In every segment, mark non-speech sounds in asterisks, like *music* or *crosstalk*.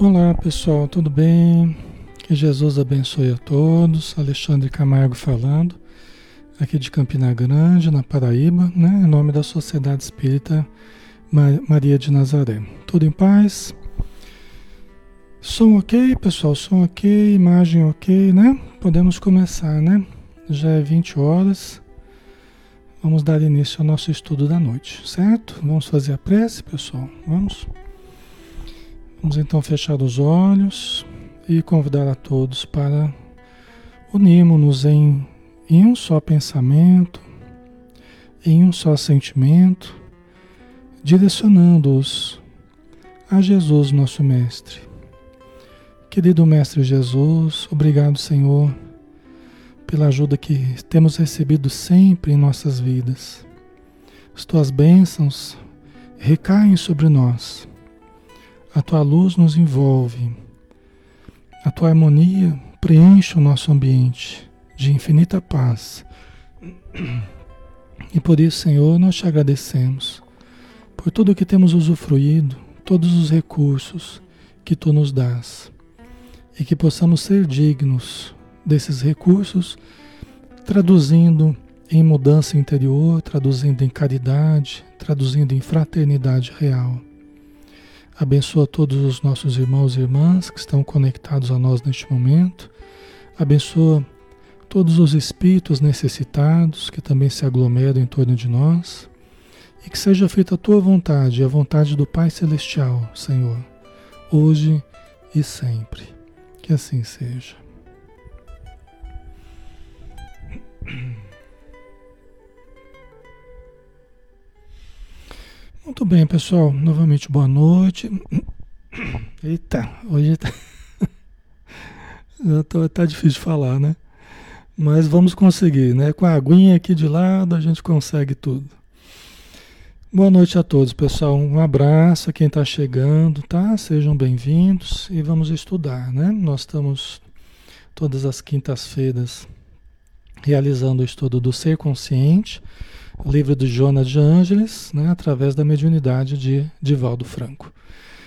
Olá pessoal, tudo bem? Que Jesus abençoe a todos. Alexandre Camargo falando, aqui de Campina Grande, na Paraíba, né? Em nome da Sociedade Espírita Maria de Nazaré. Tudo em paz? Som ok, pessoal? Som ok, imagem ok, né? Podemos começar, né? Já é 20 horas. Vamos dar início ao nosso estudo da noite, certo? Vamos fazer a prece, pessoal? Vamos? Vamos então fechar os olhos e convidar a todos para unirmos-nos em, em um só pensamento, em um só sentimento, direcionando-os a Jesus, nosso Mestre. Querido Mestre Jesus, obrigado, Senhor, pela ajuda que temos recebido sempre em nossas vidas. As tuas bênçãos recaem sobre nós a tua luz nos envolve. A tua harmonia preenche o nosso ambiente de infinita paz. E por isso, Senhor, nós te agradecemos por tudo que temos usufruído, todos os recursos que tu nos dás. E que possamos ser dignos desses recursos, traduzindo em mudança interior, traduzindo em caridade, traduzindo em fraternidade real. Abençoa todos os nossos irmãos e irmãs que estão conectados a nós neste momento. Abençoa todos os espíritos necessitados que também se aglomeram em torno de nós. E que seja feita a tua vontade, a vontade do Pai Celestial, Senhor, hoje e sempre. Que assim seja. Muito bem, pessoal. Novamente, boa noite. Eita, hoje tá, *laughs* tô, tá difícil de falar, né? Mas vamos conseguir, né? Com a aguinha aqui de lado, a gente consegue tudo. Boa noite a todos, pessoal. Um abraço a quem está chegando, tá? Sejam bem-vindos e vamos estudar, né? Nós estamos todas as quintas-feiras realizando o estudo do ser consciente livro do Jonas de Ângeles, né, através da mediunidade de Divaldo Franco.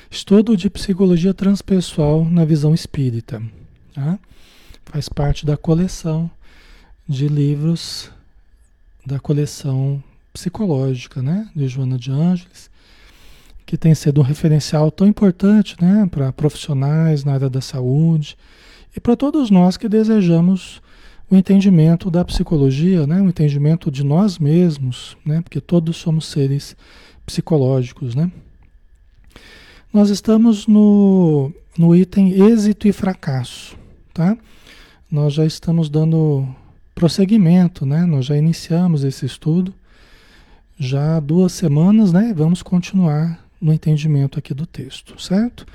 Estudo de psicologia transpessoal na visão espírita. Tá? Faz parte da coleção de livros da coleção psicológica né, de Joana de Ângeles, que tem sido um referencial tão importante né, para profissionais na área da saúde e para todos nós que desejamos o entendimento da psicologia, né? o entendimento de nós mesmos, né? porque todos somos seres psicológicos. Né? Nós estamos no, no item êxito e fracasso. Tá? Nós já estamos dando prosseguimento, né? nós já iniciamos esse estudo já há duas semanas, né? vamos continuar no entendimento aqui do texto, certo?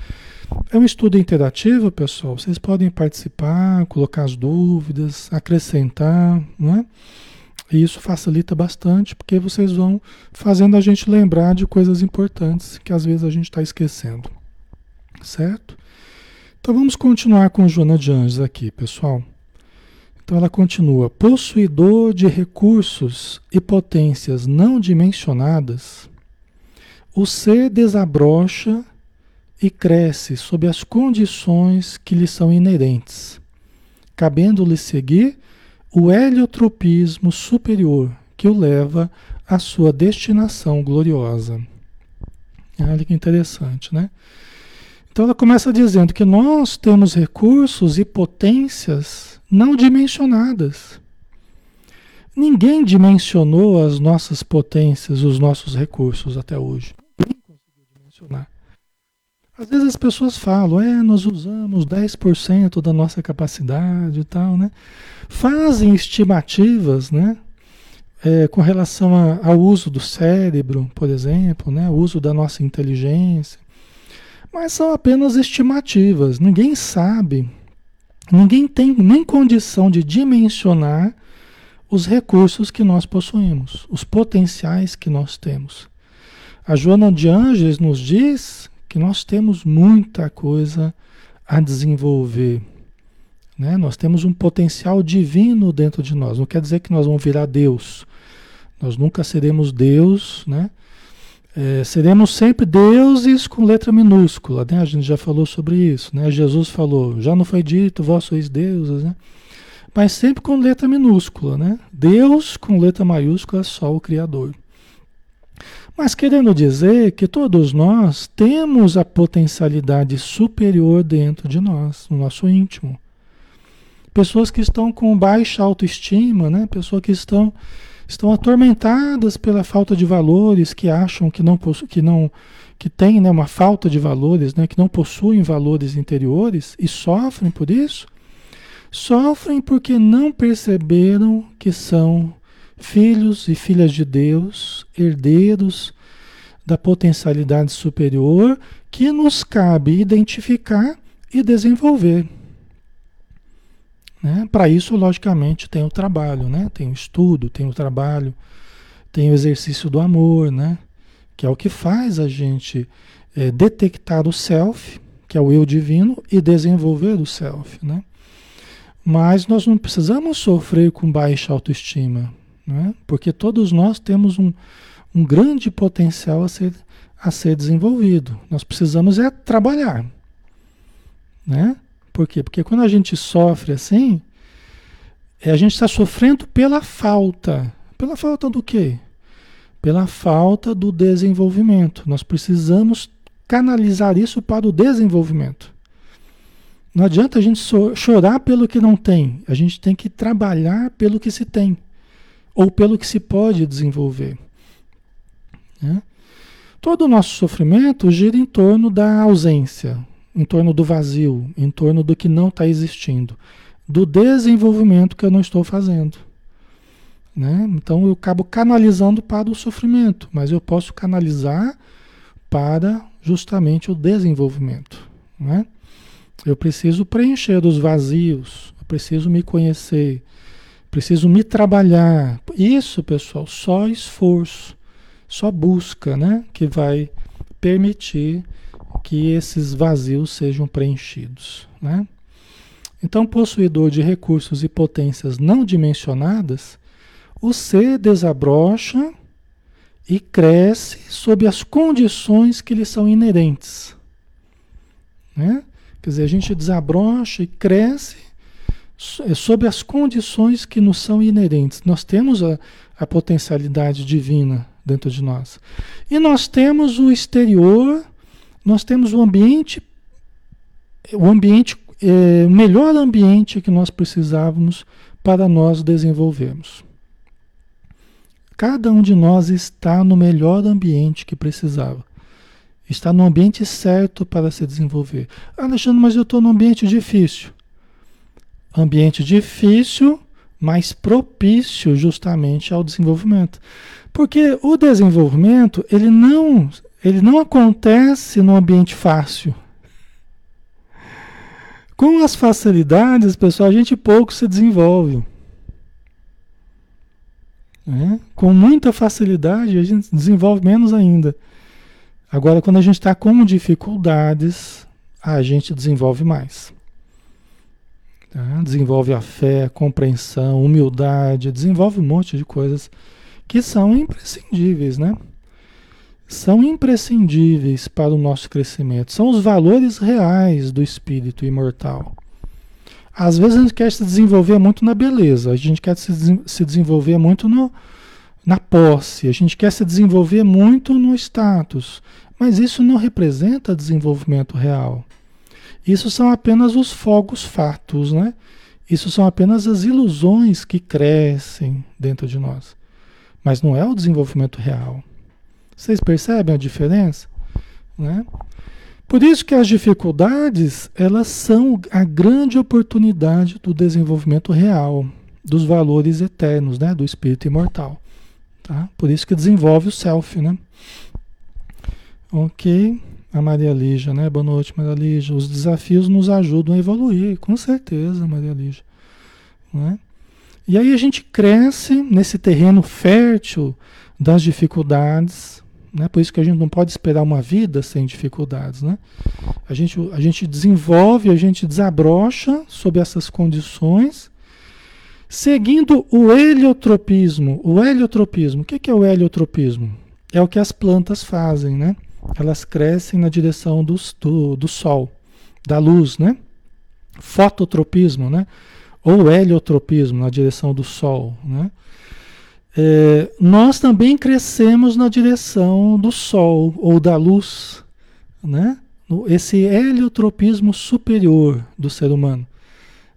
É um estudo interativo, pessoal. Vocês podem participar, colocar as dúvidas, acrescentar, não é? E isso facilita bastante, porque vocês vão fazendo a gente lembrar de coisas importantes que às vezes a gente está esquecendo. Certo? Então vamos continuar com Joana de Anjos aqui, pessoal. Então ela continua: possuidor de recursos e potências não dimensionadas, o ser desabrocha e cresce sob as condições que lhe são inerentes, cabendo-lhe seguir o heliotropismo superior que o leva à sua destinação gloriosa. Olha que interessante, né? Então ela começa dizendo que nós temos recursos e potências não dimensionadas. Ninguém dimensionou as nossas potências, os nossos recursos até hoje. Ninguém conseguiu dimensionar. Às vezes as pessoas falam, é, nós usamos 10% da nossa capacidade e tal, né? Fazem estimativas, né? É, com relação a, ao uso do cérebro, por exemplo, né? O uso da nossa inteligência. Mas são apenas estimativas. Ninguém sabe, ninguém tem nem condição de dimensionar os recursos que nós possuímos, os potenciais que nós temos. A Joana de Ângeles nos diz que nós temos muita coisa a desenvolver. Né? Nós temos um potencial divino dentro de nós. Não quer dizer que nós vamos virar Deus. Nós nunca seremos Deus, né? É, seremos sempre deuses com letra minúscula, né? A gente já falou sobre isso, né? Jesus falou, já não foi dito, vós sois deuses, né? Mas sempre com letra minúscula, né? Deus com letra maiúscula, só o Criador. Mas querendo dizer que todos nós temos a potencialidade superior dentro de nós, no nosso íntimo. Pessoas que estão com baixa autoestima, né? Pessoas que estão estão atormentadas pela falta de valores, que acham que não que não que tem né, uma falta de valores, né, que não possuem valores interiores e sofrem por isso, sofrem porque não perceberam que são filhos e filhas de Deus, herdeiros da potencialidade superior que nos cabe identificar e desenvolver. Né? Para isso, logicamente, tem o trabalho, né? tem o estudo, tem o trabalho, tem o exercício do amor, né? que é o que faz a gente é, detectar o self, que é o eu divino, e desenvolver o self. Né? Mas nós não precisamos sofrer com baixa autoestima, né? porque todos nós temos um, um grande potencial a ser, a ser desenvolvido. Nós precisamos é trabalhar. Né? Por quê? Porque quando a gente sofre assim, é, a gente está sofrendo pela falta. Pela falta do quê? Pela falta do desenvolvimento. Nós precisamos canalizar isso para o desenvolvimento. Não adianta a gente chorar pelo que não tem. A gente tem que trabalhar pelo que se tem. Ou pelo que se pode desenvolver. Né? Todo o nosso sofrimento gira em torno da ausência em torno do vazio, em torno do que não está existindo, do desenvolvimento que eu não estou fazendo. Né? Então eu acabo canalizando para o sofrimento, mas eu posso canalizar para justamente o desenvolvimento. Né? Eu preciso preencher os vazios, eu preciso me conhecer, preciso me trabalhar. Isso, pessoal, só esforço, só busca, né, que vai permitir que esses vazios sejam preenchidos. Né? Então, possuidor de recursos e potências não dimensionadas, o ser desabrocha e cresce sob as condições que lhe são inerentes. Né? Quer dizer, a gente desabrocha e cresce é sob as condições que nos são inerentes. Nós temos a, a potencialidade divina dentro de nós. E nós temos o exterior nós temos o ambiente, o ambiente, é, o melhor ambiente que nós precisávamos para nós desenvolvermos. Cada um de nós está no melhor ambiente que precisava. Está no ambiente certo para se desenvolver. Alexandre, mas eu estou num ambiente difícil. Ambiente difícil, mas propício justamente ao desenvolvimento. Porque o desenvolvimento, ele não ele não acontece no ambiente fácil. Com as facilidades, pessoal, a gente pouco se desenvolve. É? Com muita facilidade, a gente desenvolve menos ainda. Agora, quando a gente está com dificuldades, a gente desenvolve mais. Tá? Desenvolve a fé, a compreensão, humildade, desenvolve um monte de coisas que são imprescindíveis, né? são imprescindíveis para o nosso crescimento, são os valores reais do espírito imortal. Às vezes a gente quer se desenvolver muito na beleza, a gente quer se, se desenvolver muito no, na posse, a gente quer se desenvolver muito no status, mas isso não representa desenvolvimento real. Isso são apenas os fogos fatos, né? Isso são apenas as ilusões que crescem dentro de nós. Mas não é o desenvolvimento real. Vocês percebem a diferença? Né? Por isso que as dificuldades, elas são a grande oportunidade do desenvolvimento real, dos valores eternos, né? do espírito imortal. Tá? Por isso que desenvolve o self, né? Ok, a Maria Lígia, né? Boa noite, Maria Lígia. Os desafios nos ajudam a evoluir, com certeza, Maria Lígia. Né? E aí a gente cresce nesse terreno fértil das dificuldades, né? Por isso que a gente não pode esperar uma vida sem dificuldades. Né? A, gente, a gente desenvolve, a gente desabrocha sob essas condições, seguindo o heliotropismo. O heliotropismo, o que é o heliotropismo? é o que as plantas fazem, né? Elas crescem na direção do, do, do sol, da luz, né? Fototropismo, né? Ou heliotropismo, na direção do sol, né? É, nós também crescemos na direção do sol ou da luz, né? Esse heliotropismo superior do ser humano,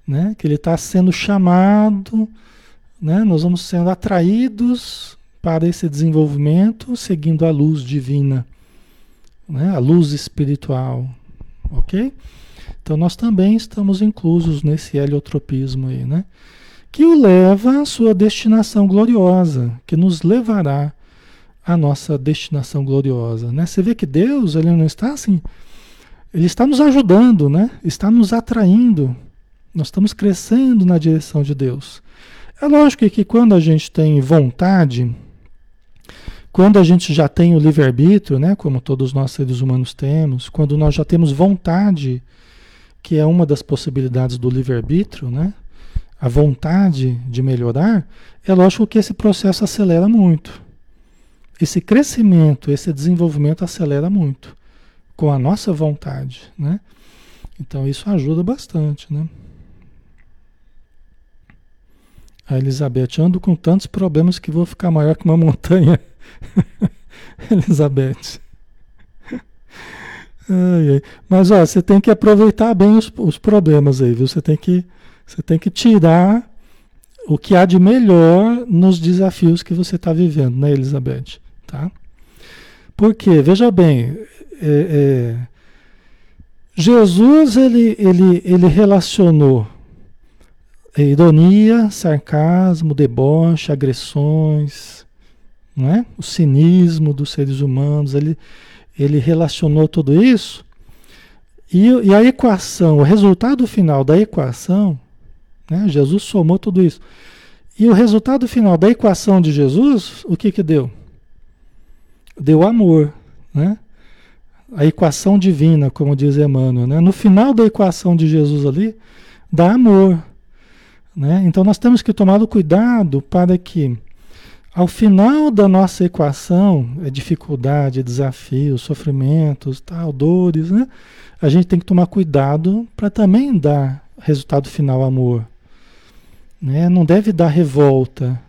né? Que ele está sendo chamado, né? Nós vamos sendo atraídos para esse desenvolvimento seguindo a luz divina, né? A luz espiritual, ok? Então nós também estamos inclusos nesse heliotropismo aí, né? Que o leva à sua destinação gloriosa, que nos levará à nossa destinação gloriosa, né? Você vê que Deus, ele não está assim, ele está nos ajudando, né? Está nos atraindo. Nós estamos crescendo na direção de Deus. É lógico que quando a gente tem vontade, quando a gente já tem o livre-arbítrio, né, como todos nós seres humanos temos, quando nós já temos vontade, que é uma das possibilidades do livre-arbítrio, né, a vontade de melhorar, é lógico que esse processo acelera muito. Esse crescimento, esse desenvolvimento acelera muito com a nossa vontade, né? Então isso ajuda bastante, né? A Elizabeth, ando com tantos problemas que vou ficar maior que uma montanha. *laughs* Elizabeth. Ai, ai. Mas ó, você tem que aproveitar bem os, os problemas aí, viu? Você tem que você tem que tirar o que há de melhor nos desafios que você está vivendo, né, Elizabeth? Tá? Porque, veja bem, é, é, Jesus ele, ele, ele relacionou ironia, sarcasmo, deboche, agressões, né? o cinismo dos seres humanos, ele, ele relacionou tudo isso e, e a equação, o resultado final da equação, né? Jesus somou tudo isso. E o resultado final da equação de Jesus, o que que deu? Deu amor, né? A equação divina, como diz Emmanuel, né? No final da equação de Jesus ali, dá amor, né? Então nós temos que tomar o cuidado para que ao final da nossa equação, é dificuldade, desafios, sofrimentos, tal, dores, né? A gente tem que tomar cuidado para também dar resultado final amor, né? Não deve dar revolta,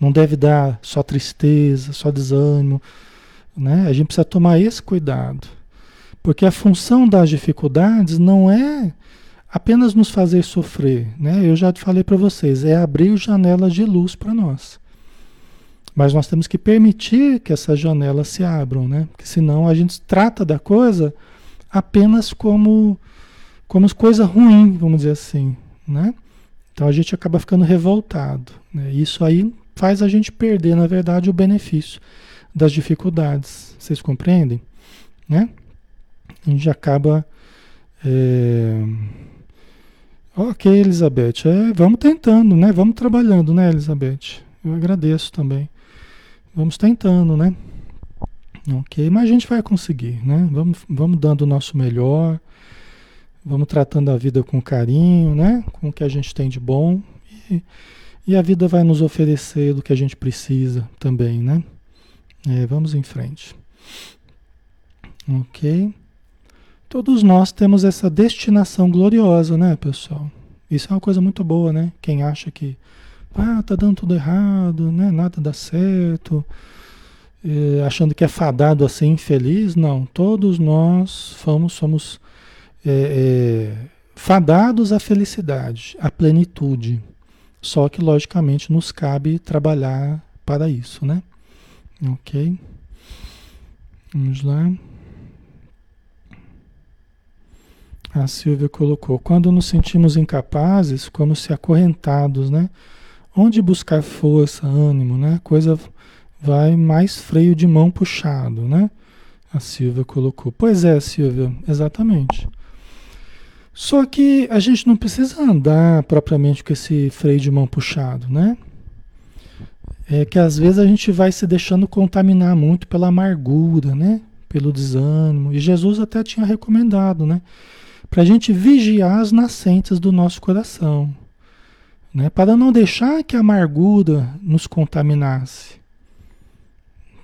não deve dar só tristeza, só desânimo, né? A gente precisa tomar esse cuidado. Porque a função das dificuldades não é apenas nos fazer sofrer, né? Eu já falei para vocês, é abrir janelas de luz para nós. Mas nós temos que permitir que essas janelas se abram, né? Porque senão a gente trata da coisa apenas como como coisa ruim, vamos dizer assim, né? Então a gente acaba ficando revoltado, né? Isso aí faz a gente perder, na verdade, o benefício das dificuldades. Vocês compreendem, né? a gente acaba. É... Ok, Elizabeth, é, vamos tentando, né? Vamos trabalhando, né, Elizabeth? Eu agradeço também. Vamos tentando, né? Ok, mas a gente vai conseguir, né? Vamos, vamos dando o nosso melhor, vamos tratando a vida com carinho, né? Com o que a gente tem de bom e, e a vida vai nos oferecer do que a gente precisa também, né? É, vamos em frente. Ok. Todos nós temos essa destinação gloriosa, né, pessoal? Isso é uma coisa muito boa, né? Quem acha que ah, tá dando tudo errado, né? Nada dá certo, achando que é fadado assim, infeliz, não. Todos nós somos, somos é, é, fadados à felicidade, à plenitude. Só que, logicamente, nos cabe trabalhar para isso, né? Ok? Vamos lá. A Silvia colocou: quando nos sentimos incapazes, como se acorrentados, né? Onde buscar força, ânimo, né? Coisa vai mais freio de mão puxado, né? A Silvia colocou. Pois é, Silvia, exatamente. Só que a gente não precisa andar propriamente com esse freio de mão puxado, né? É que às vezes a gente vai se deixando contaminar muito pela amargura, né? Pelo desânimo. E Jesus até tinha recomendado, né? para a gente vigiar as nascentes do nosso coração, né? para não deixar que a amargura nos contaminasse.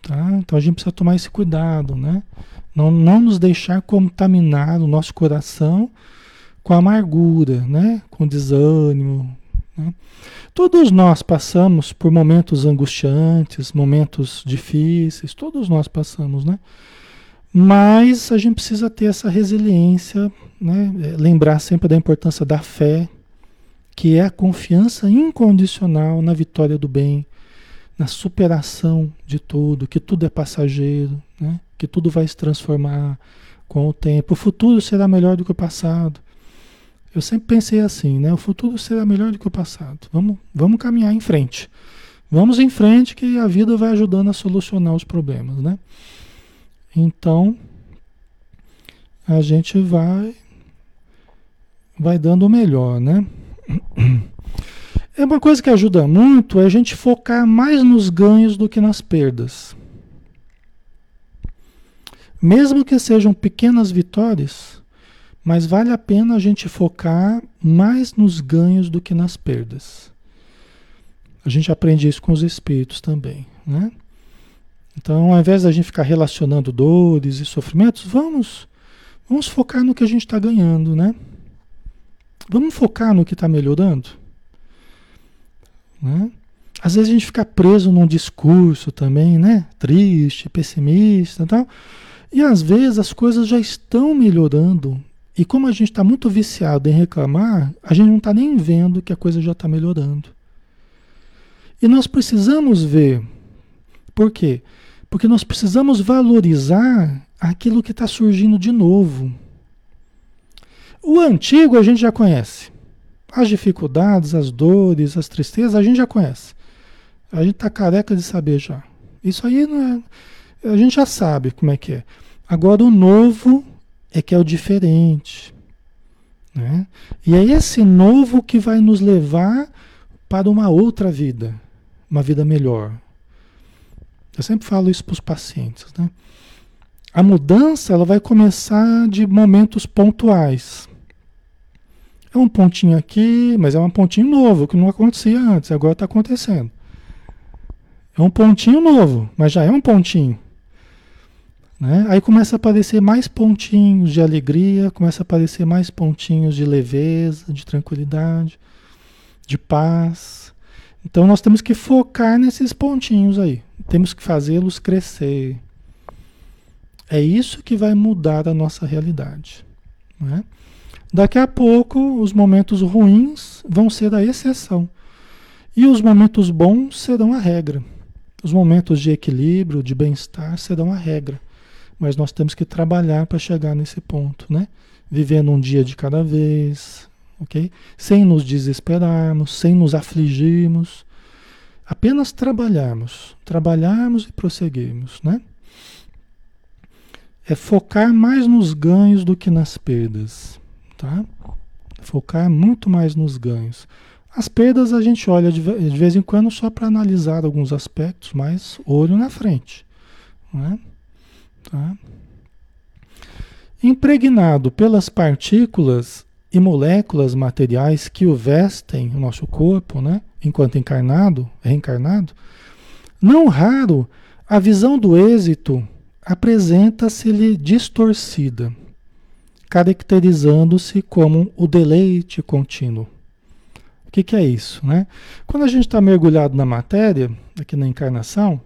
Tá? Então a gente precisa tomar esse cuidado, né? Não, não nos deixar contaminar o nosso coração com amargura, né? com desânimo. Né? Todos nós passamos por momentos angustiantes, momentos difíceis, todos nós passamos, né? Mas a gente precisa ter essa resiliência, né? É, lembrar sempre da importância da fé, que é a confiança incondicional na vitória do bem, na superação de tudo, que tudo é passageiro, né? que tudo vai se transformar com o tempo. O futuro será melhor do que o passado. Eu sempre pensei assim, né? O futuro será melhor do que o passado. Vamos, vamos caminhar em frente. Vamos em frente que a vida vai ajudando a solucionar os problemas, né? Então, a gente vai vai dando o melhor, né? *clears throat* É uma coisa que ajuda muito é a gente focar mais nos ganhos do que nas perdas. Mesmo que sejam pequenas vitórias, mas vale a pena a gente focar mais nos ganhos do que nas perdas. A gente aprende isso com os espíritos também, né? Então, ao invés da gente ficar relacionando dores e sofrimentos, vamos, vamos focar no que a gente está ganhando, né? Vamos focar no que está melhorando. Né? Às vezes a gente fica preso num discurso também, né? Triste, pessimista e tal. E às vezes as coisas já estão melhorando. E como a gente está muito viciado em reclamar, a gente não está nem vendo que a coisa já está melhorando. E nós precisamos ver. Por quê? Porque nós precisamos valorizar aquilo que está surgindo de novo. O antigo a gente já conhece. As dificuldades, as dores, as tristezas, a gente já conhece. A gente está careca de saber já. Isso aí não é. A gente já sabe como é que é. Agora o novo é que é o diferente. Né? E é esse novo que vai nos levar para uma outra vida, uma vida melhor. Eu sempre falo isso para os pacientes. Né? A mudança ela vai começar de momentos pontuais. É um pontinho aqui, mas é um pontinho novo, que não acontecia antes, agora está acontecendo. É um pontinho novo, mas já é um pontinho. Né? Aí começa a aparecer mais pontinhos de alegria, começa a aparecer mais pontinhos de leveza, de tranquilidade, de paz. Então nós temos que focar nesses pontinhos aí. Temos que fazê-los crescer. É isso que vai mudar a nossa realidade. Né? Daqui a pouco, os momentos ruins vão ser a exceção. E os momentos bons serão a regra. Os momentos de equilíbrio, de bem-estar serão a regra. Mas nós temos que trabalhar para chegar nesse ponto, né? Vivendo um dia de cada vez, ok? Sem nos desesperarmos, sem nos afligirmos. Apenas trabalharmos. Trabalharmos e prosseguirmos, né? É focar mais nos ganhos do que nas perdas tá? Focar muito mais nos ganhos. As perdas a gente olha de, vez em quando só para analisar alguns aspectos, mas olho na frente. Né? Tá? Impregnado pelas partículas e moléculas materiais que o vestem, o nosso corpo, né? enquanto encarnado, reencarnado, não raro a visão do êxito apresenta-se-lhe distorcida caracterizando-se como o deleite contínuo. O que, que é isso? Né? Quando a gente está mergulhado na matéria, aqui na encarnação,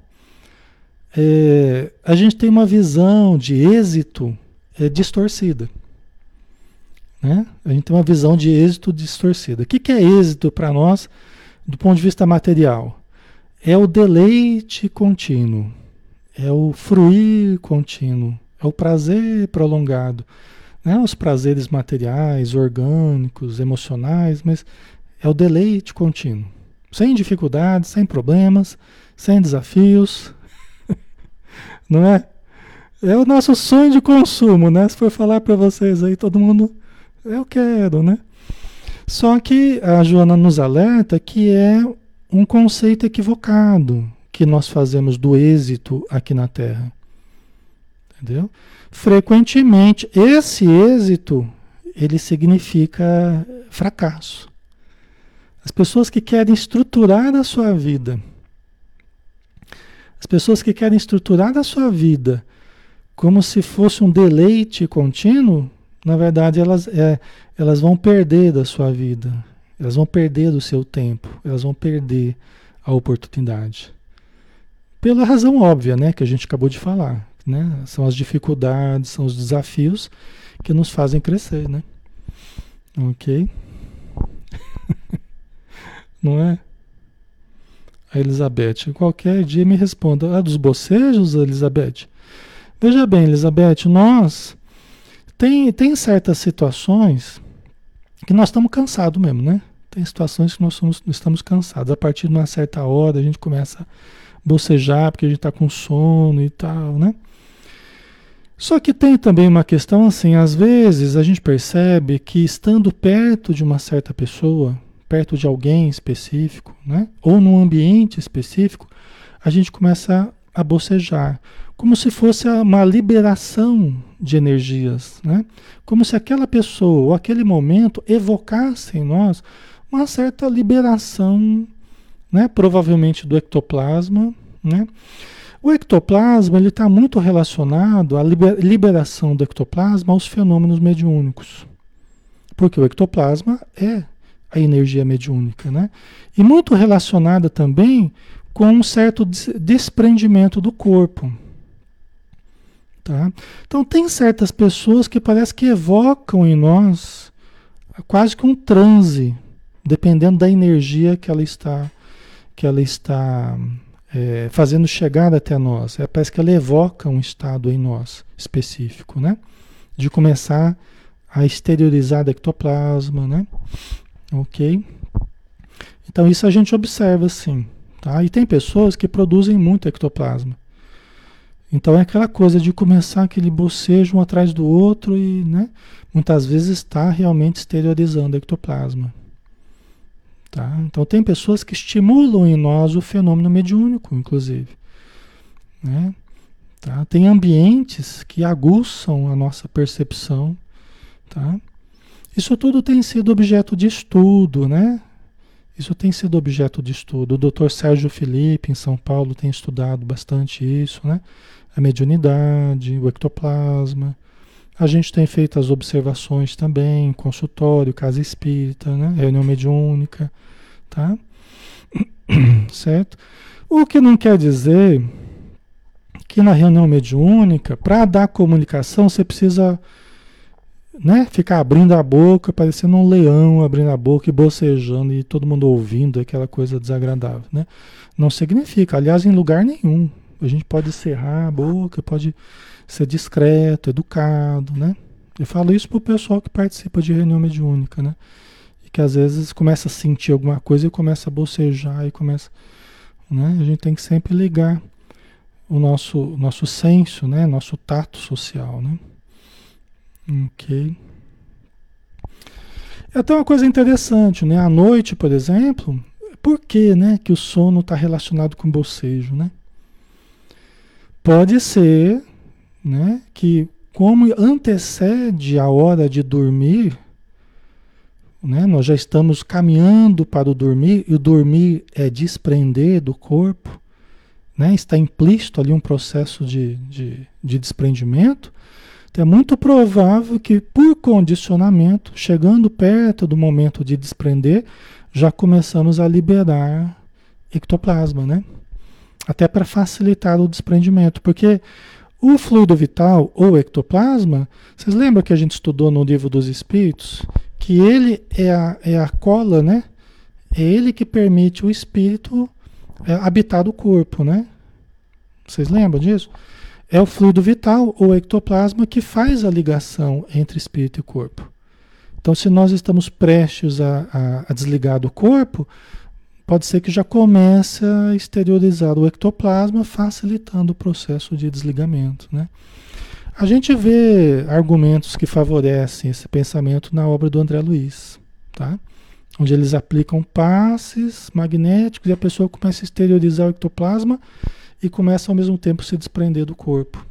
é, a gente tem uma visão de êxito é, distorcida. Né? A gente tem uma visão de êxito distorcida. O que, que é êxito para nós do ponto de vista material? É o deleite contínuo, é o fruir contínuo, é o prazer prolongado né, os prazeres materiais, orgânicos, emocionais, mas é o deleite contínuo. Sem dificuldades, sem problemas, sem desafios. *laughs* Não é? É o nosso sonho de consumo, né? Se for falar para vocês aí, todo mundo, eu quero, né? Só que a Joana nos alerta que é um conceito equivocado que nós fazemos do êxito aqui na Terra. Entendeu? frequentemente esse êxito ele significa fracasso. As pessoas que querem estruturar a sua vida As pessoas que querem estruturar a sua vida como se fosse um deleite contínuo, na verdade elas, é, elas vão perder da sua vida, elas vão perder do seu tempo, elas vão perder a oportunidade. Pela razão óbvia, né, que a gente acabou de falar, né? São as dificuldades, são os desafios que nos fazem crescer, né? Ok? *laughs* Não é? A Elizabeth, qualquer dia me responda. Ah, dos bocejos, Elizabeth? Veja bem, Elizabeth, nós tem, tem certas situações que nós estamos cansados mesmo, né? Tem situações que nós somos, estamos cansados. A partir de uma certa hora a gente começa a bocejar porque a gente está com sono e tal, né? Só que tem também uma questão assim, às vezes a gente percebe que estando perto de uma certa pessoa, perto de alguém específico, né? Ou num ambiente específico, a gente começa a bocejar, como se fosse uma liberação de energias, né? Como se aquela pessoa ou aquele momento evocasse em nós uma certa liberação, né? Provavelmente do ectoplasma, né? O ectoplasma ele está muito relacionado à liberação do ectoplasma aos fenômenos mediúnicos, porque o ectoplasma é a energia mediúnica, né? E muito relacionada também com um certo desprendimento do corpo. Tá? Então tem certas pessoas que parece que evocam em nós quase que um transe, dependendo da energia que ela está que ela está é, fazendo chegar até nós. É, parece que ela evoca um estado em nós específico, né? De começar a exteriorizar o ectoplasma, né? Ok? Então isso a gente observa sim. Tá? E tem pessoas que produzem muito ectoplasma. Então é aquela coisa de começar aquele bocejo um atrás do outro e né, muitas vezes está realmente exteriorizando o ectoplasma. Tá? Então tem pessoas que estimulam em nós o fenômeno mediúnico, inclusive. Né? Tá? Tem ambientes que aguçam a nossa percepção. Tá? Isso tudo tem sido objeto de estudo, né? Isso tem sido objeto de estudo. O Dr. Sérgio Felipe, em São Paulo, tem estudado bastante isso, né? A mediunidade, o ectoplasma. A gente tem feito as observações também, consultório, casa espírita, né? reunião mediúnica, tá? *clears throat* Certo? O que não quer dizer que na reunião mediúnica, para dar comunicação, você precisa né, ficar abrindo a boca, parecendo um leão abrindo a boca e bocejando e todo mundo ouvindo aquela coisa desagradável, né? Não significa, aliás, em lugar nenhum. A gente pode cerrar a boca, pode ser discreto, educado, né? Eu falo isso pro pessoal que participa de reunião mediúnica, né? E que às vezes começa a sentir alguma coisa e começa a bocejar e começa, né? A gente tem que sempre ligar o nosso nosso senso, né? Nosso tato social, né? Ok. É até uma coisa interessante, né? À noite, por exemplo, por que, né, que o sono está relacionado com bocejo, né? Pode ser, né, que como antecede a hora de dormir, né, nós já estamos caminhando para o dormir, e o dormir é desprender do corpo, né, está implícito ali um processo de, de, de desprendimento, então é muito provável que, por condicionamento, chegando perto do momento de desprender, já começamos a liberar ectoplasma, né? Até para facilitar o desprendimento, porque o fluido vital ou ectoplasma, vocês lembram que a gente estudou no livro dos Espíritos? Que ele é a, é a cola, né? É ele que permite o espírito é, habitar o corpo, né? Vocês lembram disso? É o fluido vital, ou ectoplasma, que faz a ligação entre espírito e corpo. Então, se nós estamos prestes a, a, a desligar do corpo, pode ser que já comece a exteriorizar o ectoplasma, facilitando o processo de desligamento. Né? A gente vê argumentos que favorecem esse pensamento na obra do André Luiz, tá? onde eles aplicam passes magnéticos e a pessoa começa a exteriorizar o ectoplasma e começa ao mesmo tempo a se desprender do corpo.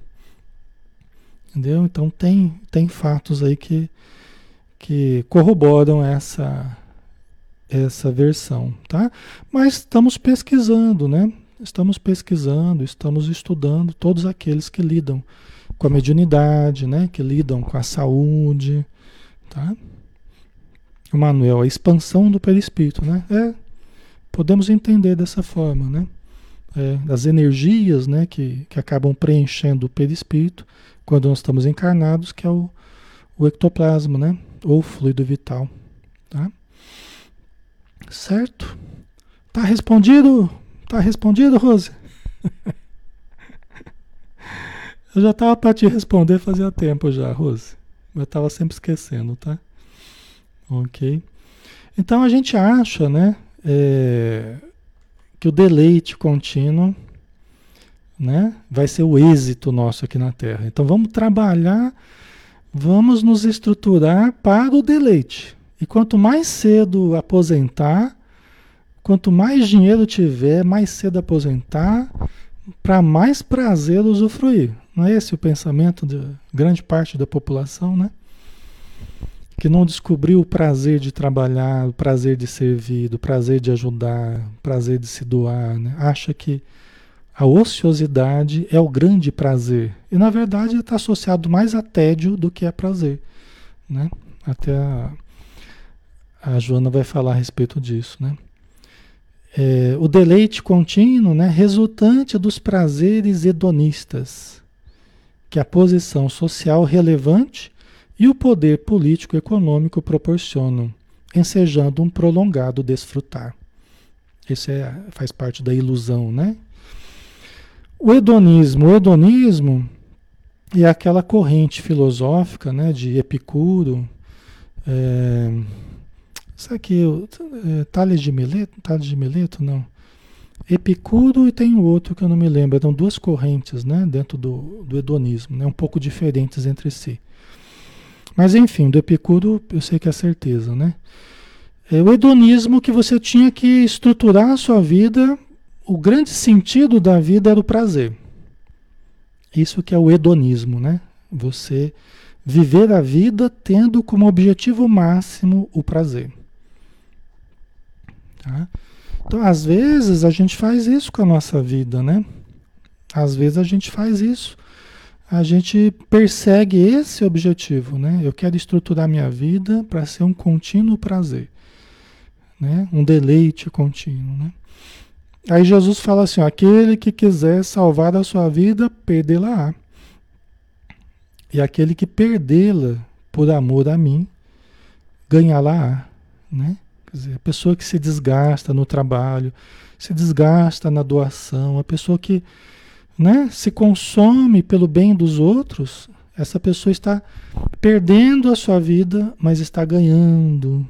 Entendeu? Então tem, tem fatos aí que, que corroboram essa, essa versão, tá? Mas estamos pesquisando, né? Estamos pesquisando, estamos estudando todos aqueles que lidam com a mediunidade, né? Que lidam com a saúde, tá? O Manuel, a expansão do perispírito, né? É, podemos entender dessa forma, né? É, as energias, né? Que, que acabam preenchendo o perispírito quando nós estamos encarnados, que é o, o ectoplasma, né? Ou fluido vital, tá? Certo? Tá respondido? Tá respondido, Rose? *laughs* eu já tava para te responder fazia tempo já, Rose. Mas eu tava sempre esquecendo, tá? Ok. Então a gente acha, né? É, que o deleite contínuo né, vai ser o êxito nosso aqui na Terra. Então vamos trabalhar, vamos nos estruturar para o deleite. E quanto mais cedo aposentar, quanto mais dinheiro tiver, mais cedo aposentar, para mais prazer usufruir. Não é esse o pensamento de grande parte da população, né? Que não descobriu o prazer de trabalhar, o prazer de servir, o prazer de ajudar, o prazer de se doar, né? Acha que a ociosidade é o grande prazer. E na verdade está associado mais a tédio do que a prazer. Né? Até a, a Joana vai falar a respeito disso. Né? É, o deleite contínuo né, resultante dos prazeres hedonistas que a posição social relevante e o poder político econômico proporcionam, ensejando um prolongado desfrutar. Isso é, faz parte da ilusão, né? O hedonismo, o hedonismo é aquela corrente filosófica, né, de Epicuro, é, isso aqui, é, Tales de Mileto, Tales de Mileto, não. Epicuro e tem o outro que eu não me lembro, eram duas correntes, né, dentro do, do hedonismo, né, um pouco diferentes entre si. Mas enfim, do Epicuro eu sei que é certeza, né? É o hedonismo que você tinha que estruturar a sua vida o grande sentido da vida era o prazer. Isso que é o hedonismo, né? Você viver a vida tendo como objetivo máximo o prazer. Tá? Então, às vezes, a gente faz isso com a nossa vida, né? Às vezes a gente faz isso. A gente persegue esse objetivo, né? Eu quero estruturar minha vida para ser um contínuo prazer, né? Um deleite contínuo, né? Aí Jesus fala assim: aquele que quiser salvar a sua vida, perdê-la. E aquele que perdê-la por amor a mim, ganhá-la. Né? Quer dizer, a pessoa que se desgasta no trabalho, se desgasta na doação, a pessoa que né, se consome pelo bem dos outros, essa pessoa está perdendo a sua vida, mas está ganhando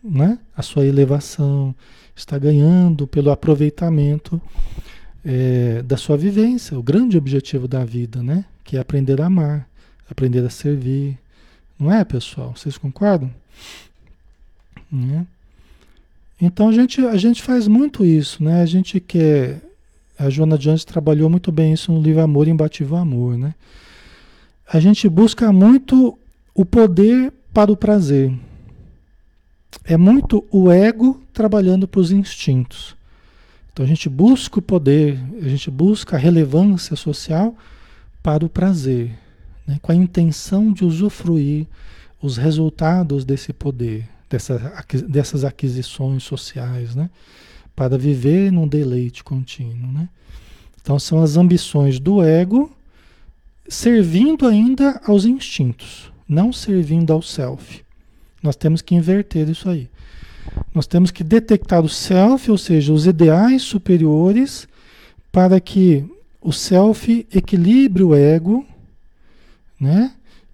né, a sua elevação, está ganhando pelo aproveitamento é, da sua vivência, o grande objetivo da vida, né? Que é aprender a amar, aprender a servir. Não é, pessoal? Vocês concordam? Né? Então a gente, a gente faz muito isso, né? A gente quer. A Joana Jones trabalhou muito bem isso no livro Amor Imbatível Amor, né? A gente busca muito o poder para o prazer. É muito o ego trabalhando para os instintos. Então a gente busca o poder, a gente busca a relevância social para o prazer, né? com a intenção de usufruir os resultados desse poder, dessa, dessas aquisições sociais, né? para viver num deleite contínuo. Né? Então são as ambições do ego servindo ainda aos instintos, não servindo ao self. Nós temos que inverter isso aí. Nós temos que detectar o self, ou seja, os ideais superiores, para que o self equilibre o ego, né?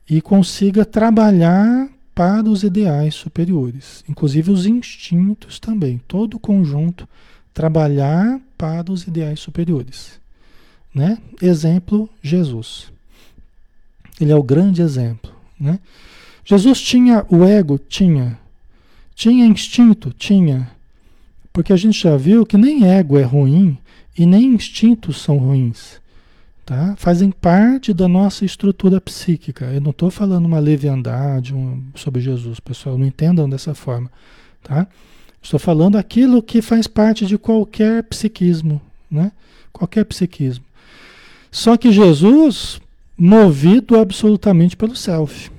E consiga trabalhar para os ideais superiores, inclusive os instintos também, todo o conjunto trabalhar para os ideais superiores, né? Exemplo Jesus. Ele é o grande exemplo, né? Jesus tinha o ego, tinha, tinha instinto? Tinha. Porque a gente já viu que nem ego é ruim e nem instintos são ruins. Tá? Fazem parte da nossa estrutura psíquica. Eu não estou falando uma leviandade um, sobre Jesus, pessoal. Não entendam dessa forma. Tá? Estou falando aquilo que faz parte de qualquer psiquismo. né? Qualquer psiquismo. Só que Jesus, movido absolutamente pelo self.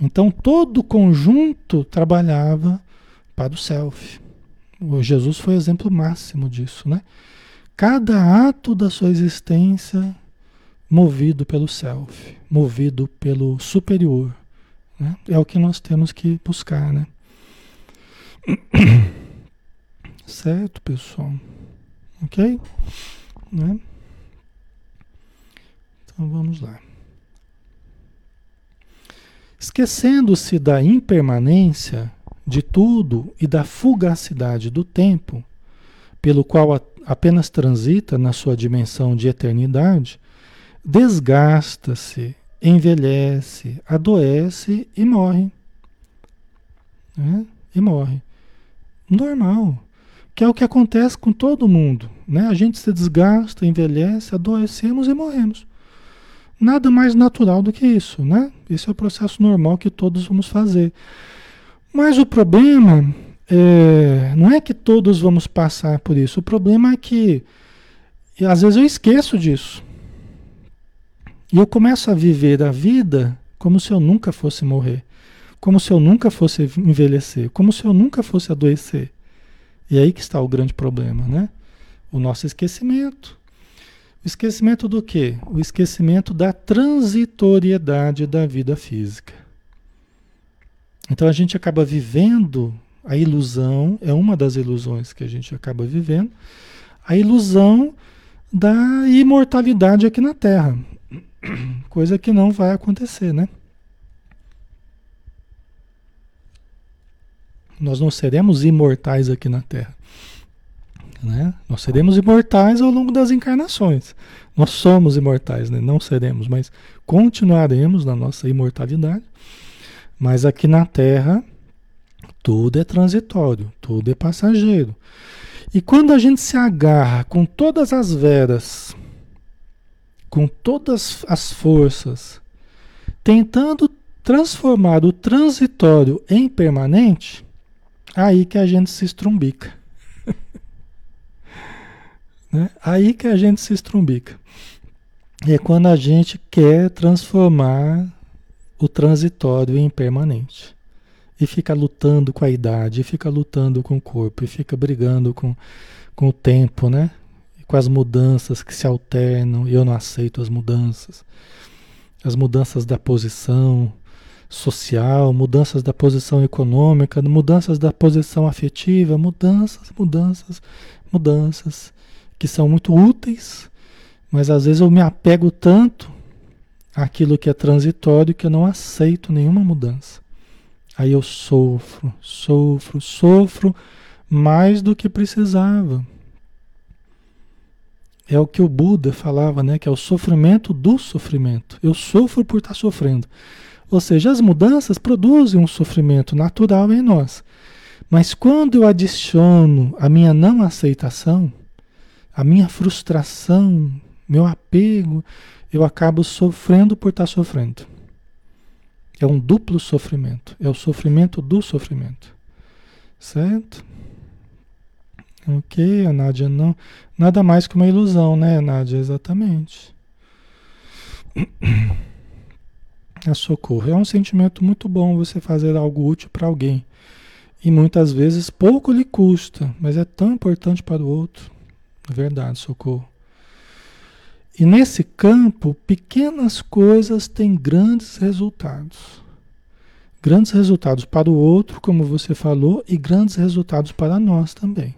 Então todo o conjunto trabalhava para o self. O Jesus foi o exemplo máximo disso, né? Cada ato da sua existência movido pelo self, movido pelo superior. Né? É o que nós temos que buscar, né? *coughs* Certo, pessoal? Ok? Né? Então vamos lá. Esquecendo-se da impermanência de tudo e da fugacidade do tempo, pelo qual a, apenas transita na sua dimensão de eternidade, desgasta-se, envelhece, adoece e morre. Né? E morre. Normal. Que é o que acontece com todo mundo. Né? A gente se desgasta, envelhece, adoecemos e morremos. Nada mais natural do que isso, né? Esse é o processo normal que todos vamos fazer. Mas o problema é, não é que todos vamos passar por isso. O problema é que às vezes eu esqueço disso. E eu começo a viver a vida como se eu nunca fosse morrer, como se eu nunca fosse envelhecer, como se eu nunca fosse adoecer. E aí que está o grande problema, né? O nosso esquecimento. O esquecimento do quê? O esquecimento da transitoriedade da vida física. Então a gente acaba vivendo a ilusão, é uma das ilusões que a gente acaba vivendo, a ilusão da imortalidade aqui na Terra. *clears throat* Coisa que não vai acontecer, né? Nós não seremos imortais aqui na Terra. Né? Nós seremos imortais ao longo das encarnações. Nós somos imortais, né? não seremos, mas continuaremos na nossa imortalidade. Mas aqui na Terra, tudo é transitório, tudo é passageiro. E quando a gente se agarra com todas as veras, com todas as forças, tentando transformar o transitório em permanente, aí que a gente se estrumbica. *laughs* Né? Aí que a gente se estrumbica. É quando a gente quer transformar o transitório em permanente. E fica lutando com a idade, e fica lutando com o corpo, e fica brigando com, com o tempo, né? E com as mudanças que se alternam, e eu não aceito as mudanças. As mudanças da posição social, mudanças da posição econômica, mudanças da posição afetiva, mudanças, mudanças, mudanças que são muito úteis, mas às vezes eu me apego tanto àquilo que é transitório que eu não aceito nenhuma mudança. Aí eu sofro, sofro, sofro mais do que precisava. É o que o Buda falava, né? Que é o sofrimento do sofrimento. Eu sofro por estar sofrendo. Ou seja, as mudanças produzem um sofrimento natural em nós. Mas quando eu adiciono a minha não aceitação, a minha frustração, meu apego, eu acabo sofrendo por estar sofrendo. É um duplo sofrimento. É o sofrimento do sofrimento. Certo? Ok, a Nádia não. Nada mais que uma ilusão, né, Nádia? Exatamente. *clears throat* A socorro. É um sentimento muito bom você fazer algo útil para alguém. E muitas vezes pouco lhe custa, mas é tão importante para o outro. Verdade, socorro. E nesse campo, pequenas coisas têm grandes resultados. Grandes resultados para o outro, como você falou, e grandes resultados para nós também.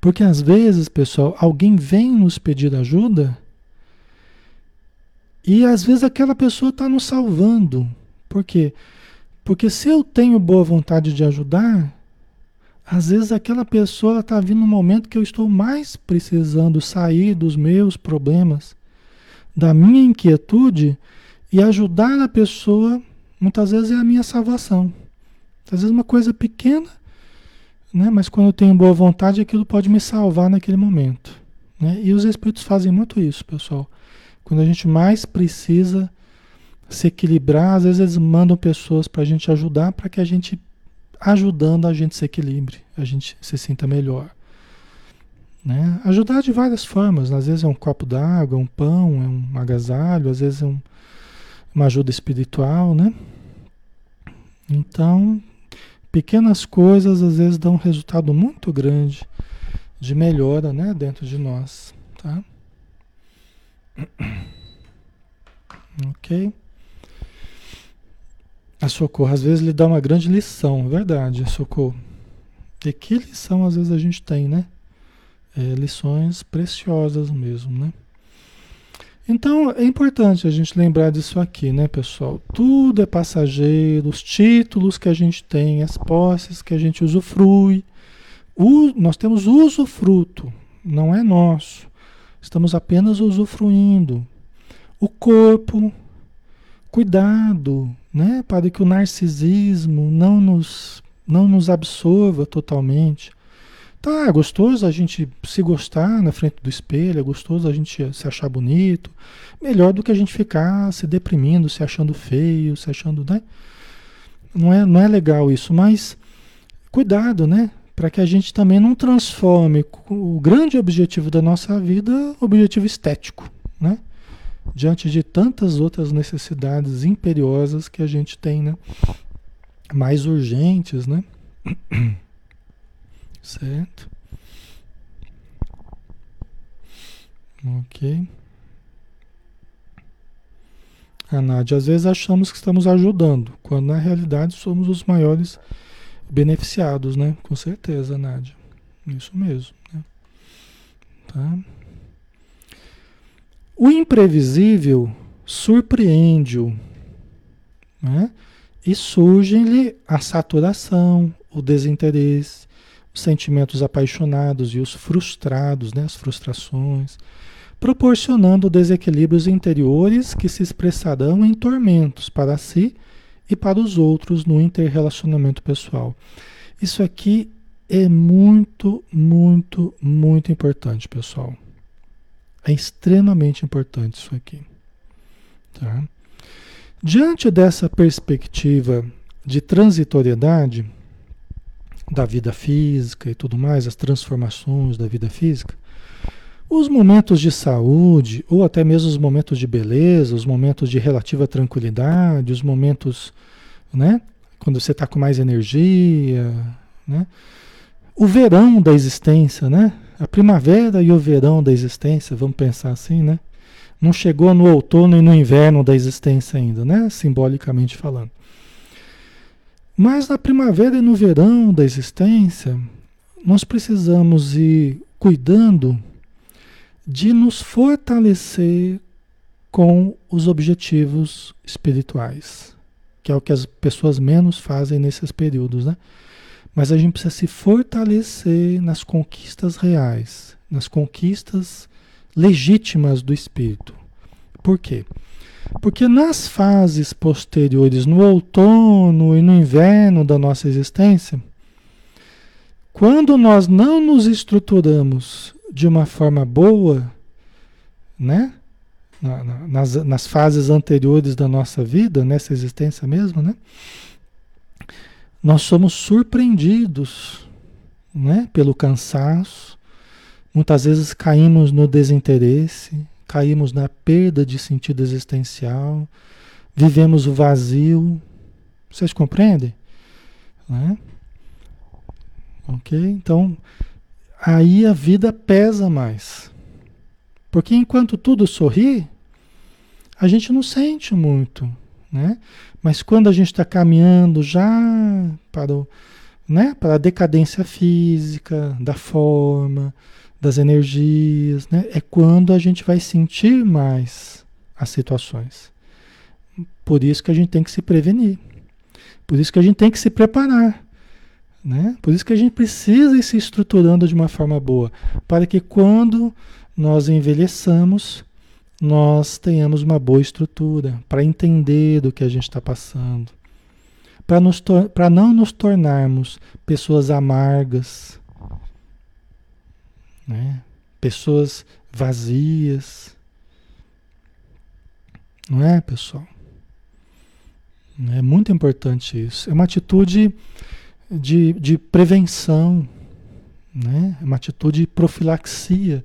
Porque às vezes, pessoal, alguém vem nos pedir ajuda e às vezes aquela pessoa está nos salvando. Por quê? Porque se eu tenho boa vontade de ajudar, às vezes aquela pessoa está vindo no momento que eu estou mais precisando sair dos meus problemas, da minha inquietude e ajudar a pessoa, muitas vezes é a minha salvação. Às vezes uma coisa pequena, né? mas quando eu tenho boa vontade, aquilo pode me salvar naquele momento. Né? E os espíritos fazem muito isso, pessoal. Quando a gente mais precisa se equilibrar, às vezes eles mandam pessoas para a gente ajudar para que a gente ajudando a gente se equilibre, a gente se sinta melhor. Né? Ajudar de várias formas. Às vezes é um copo d'água, um pão, é um agasalho, às vezes é um, uma ajuda espiritual, né? Então, pequenas coisas às vezes dão um resultado muito grande de melhora, né, dentro de nós, tá? *coughs* Ok? A socorro às vezes lhe dá uma grande lição, é verdade, socorro. E que lição às vezes a gente tem, né? É, lições preciosas mesmo, né? Então é importante a gente lembrar disso aqui, né, pessoal? Tudo é passageiro, os títulos que a gente tem, as posses que a gente usufrui. O, nós temos usufruto, não é nosso. Estamos apenas usufruindo. O corpo, cuidado, né, para que o narcisismo não nos, não nos absorva totalmente. Tá, é gostoso a gente se gostar na frente do espelho, é gostoso a gente se achar bonito. Melhor do que a gente ficar se deprimindo, se achando feio, se achando, né? Não é, não é legal isso, mas cuidado, né? Para que a gente também não transforme o grande objetivo da nossa vida, objetivo estético, né? Diante de tantas outras necessidades imperiosas que a gente tem, né? Mais urgentes, né? *coughs* Certo? Ok. A Nádia, às vezes achamos que estamos ajudando, quando na realidade somos os maiores beneficiados, né? Com certeza, Nádia. Isso mesmo. Né? Tá? O imprevisível surpreende-o, né? E surge-lhe a saturação, o desinteresse, os sentimentos apaixonados e os frustrados, né, as frustrações, proporcionando desequilíbrios interiores que se expressarão em tormentos para si e para os outros no interrelacionamento pessoal. Isso aqui é muito, muito, muito importante, pessoal. É extremamente importante isso aqui. Tá? Diante dessa perspectiva de transitoriedade, da vida física e tudo mais, as transformações da vida física, os momentos de saúde, ou até mesmo os momentos de beleza, os momentos de relativa tranquilidade, os momentos, né? Quando você está com mais energia, né? O verão da existência, né? A primavera e o verão da existência, vamos pensar assim, né? Não chegou no outono e no inverno da existência ainda, né? Simbolicamente falando. Mas na primavera e no verão da existência, nós precisamos ir cuidando de nos fortalecer com os objetivos espirituais, que é o que as pessoas menos fazem nesses períodos, né? Mas a gente precisa se fortalecer nas conquistas reais, nas conquistas legítimas do espírito. Por quê? Porque nas fases posteriores, no outono e no inverno da nossa existência, quando nós não nos estruturamos de uma forma boa, né? nas, nas fases anteriores da nossa vida, nessa existência mesmo, né? Nós somos surpreendidos, né? Pelo cansaço. Muitas vezes caímos no desinteresse, caímos na perda de sentido existencial, vivemos o vazio. Vocês compreendem? Né? Ok? Então, aí a vida pesa mais. Porque enquanto tudo sorri, a gente não sente muito, né? Mas quando a gente está caminhando já para, o, né, para a decadência física, da forma, das energias, né? É quando a gente vai sentir mais as situações. Por isso que a gente tem que se prevenir. Por isso que a gente tem que se preparar. Né? Por isso que a gente precisa ir se estruturando de uma forma boa, para que quando nós envelheçamos, nós tenhamos uma boa estrutura, para entender do que a gente está passando, para não nos tornarmos pessoas amargas, né? pessoas vazias. Não é, pessoal? É muito importante isso. É uma atitude de, de prevenção. né? É uma atitude de profilaxia,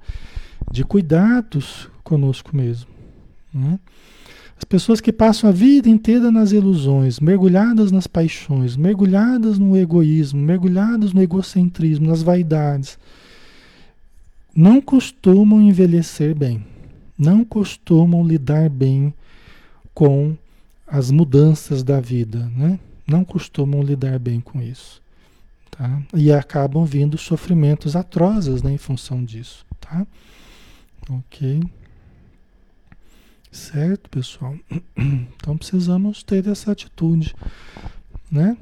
de cuidados conosco mesmo. Né? As pessoas que passam a vida inteira nas ilusões, mergulhadas nas paixões, mergulhadas no egoísmo, mergulhadas no egocentrismo, nas vaidades, não costumam envelhecer bem, não costumam lidar bem com as mudanças da vida, né? Não costumam lidar bem com isso, tá? E acabam vindo sofrimentos atrozes, né, em função disso, tá? Ok. Certo, pessoal? *clears throat* Então precisamos ter essa atitude, né?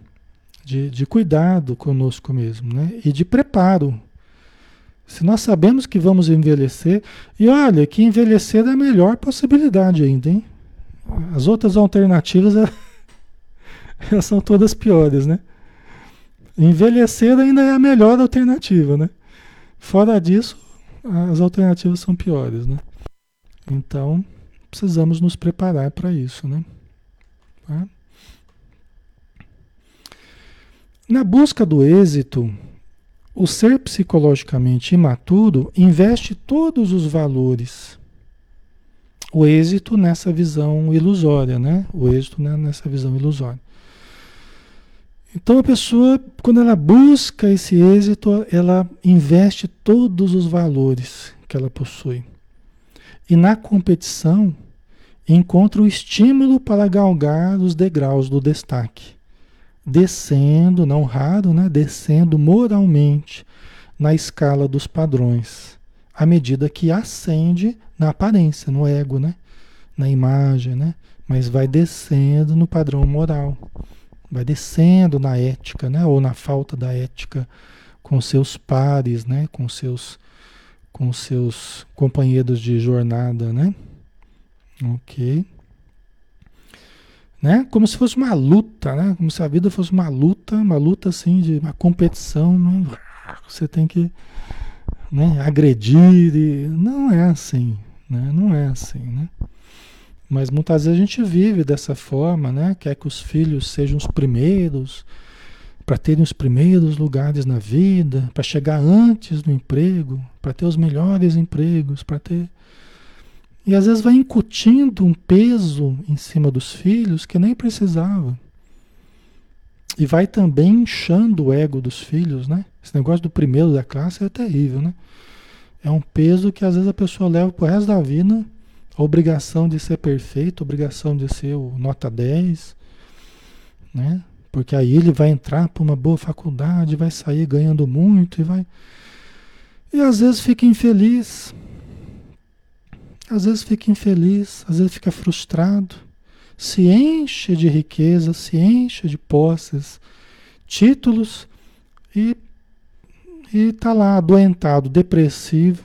De, de cuidado conosco mesmo, né? E de preparo. Se nós sabemos que vamos envelhecer, e olha, que envelhecer é a melhor possibilidade ainda, hein? As outras alternativas *laughs* elas são todas piores, né? Envelhecer ainda é a melhor alternativa, né? Fora disso, as alternativas são piores, né? Então, precisamos nos preparar para isso, né? Tá? Na busca do êxito, o ser psicologicamente imaturo investe todos os valores. O êxito nessa visão ilusória, né? O êxito nessa visão ilusória. Então a pessoa, quando ela busca esse êxito, ela investe todos os valores que ela possui. E na competição, encontra o estímulo para galgar os degraus do destaque, descendo, não raro, né? descendo moralmente na escala dos padrões, à medida que ascende na aparência, no ego, né? na imagem, né? mas vai descendo no padrão moral, vai descendo na ética, né? ou na falta da ética com seus pares, né? com seus com seus companheiros de jornada, né? Ok. Né? Como se fosse uma luta, né? Como se a vida fosse uma luta, uma luta assim de uma competição, né? Você tem que né, agredir e não é assim, né? Não é assim, né? Mas muitas vezes a gente vive dessa forma, né? Quer que os filhos sejam os primeiros, para terem os primeiros lugares na vida, para chegar antes no emprego, para ter os melhores empregos, para ter e às vezes vai incutindo um peso em cima dos filhos que nem precisava. E vai também inchando o ego dos filhos, né? Esse negócio do primeiro da classe é terrível, né? É um peso que às vezes a pessoa leva pro resto da vida, a obrigação de ser perfeito, a obrigação de ser o nota 10, né? Porque aí ele vai entrar para uma boa faculdade, vai sair ganhando muito e vai. E às vezes fica infeliz. Às vezes fica infeliz, às vezes fica frustrado, se enche de riqueza, se enche de posses, títulos e está lá adoentado, depressivo,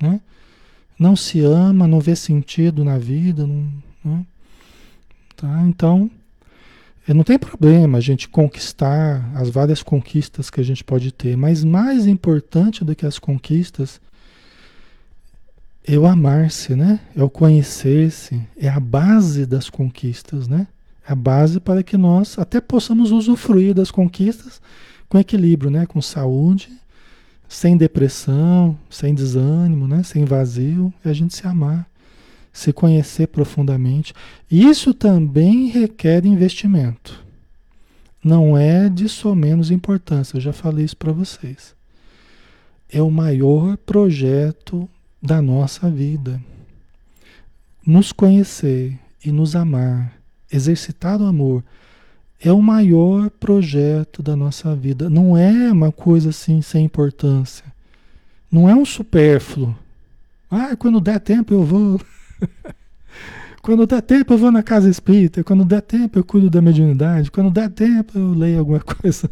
né? não se ama, não vê sentido na vida. Não, né? tá? Então, não tem problema a gente conquistar as várias conquistas que a gente pode ter, mas mais importante do que as conquistas é o amar-se, né? É o conhecer-se, é a base das conquistas, né? É a base para que nós até possamos usufruir das conquistas com equilíbrio, né? Com saúde, sem depressão, sem desânimo, né? Sem vazio, e a gente se amar, se conhecer profundamente. Isso também requer investimento. Não é de só menos importância, eu já falei isso para vocês. É o maior projeto da nossa vida. Nos conhecer e nos amar, exercitar o amor, é o maior projeto da nossa vida. Não é uma coisa assim sem importância. Não é um supérfluo. Ah, quando der tempo eu vou. *laughs* quando der tempo eu vou na casa espírita. Quando der tempo eu cuido da mediunidade. Quando der tempo eu leio alguma *laughs* coisa.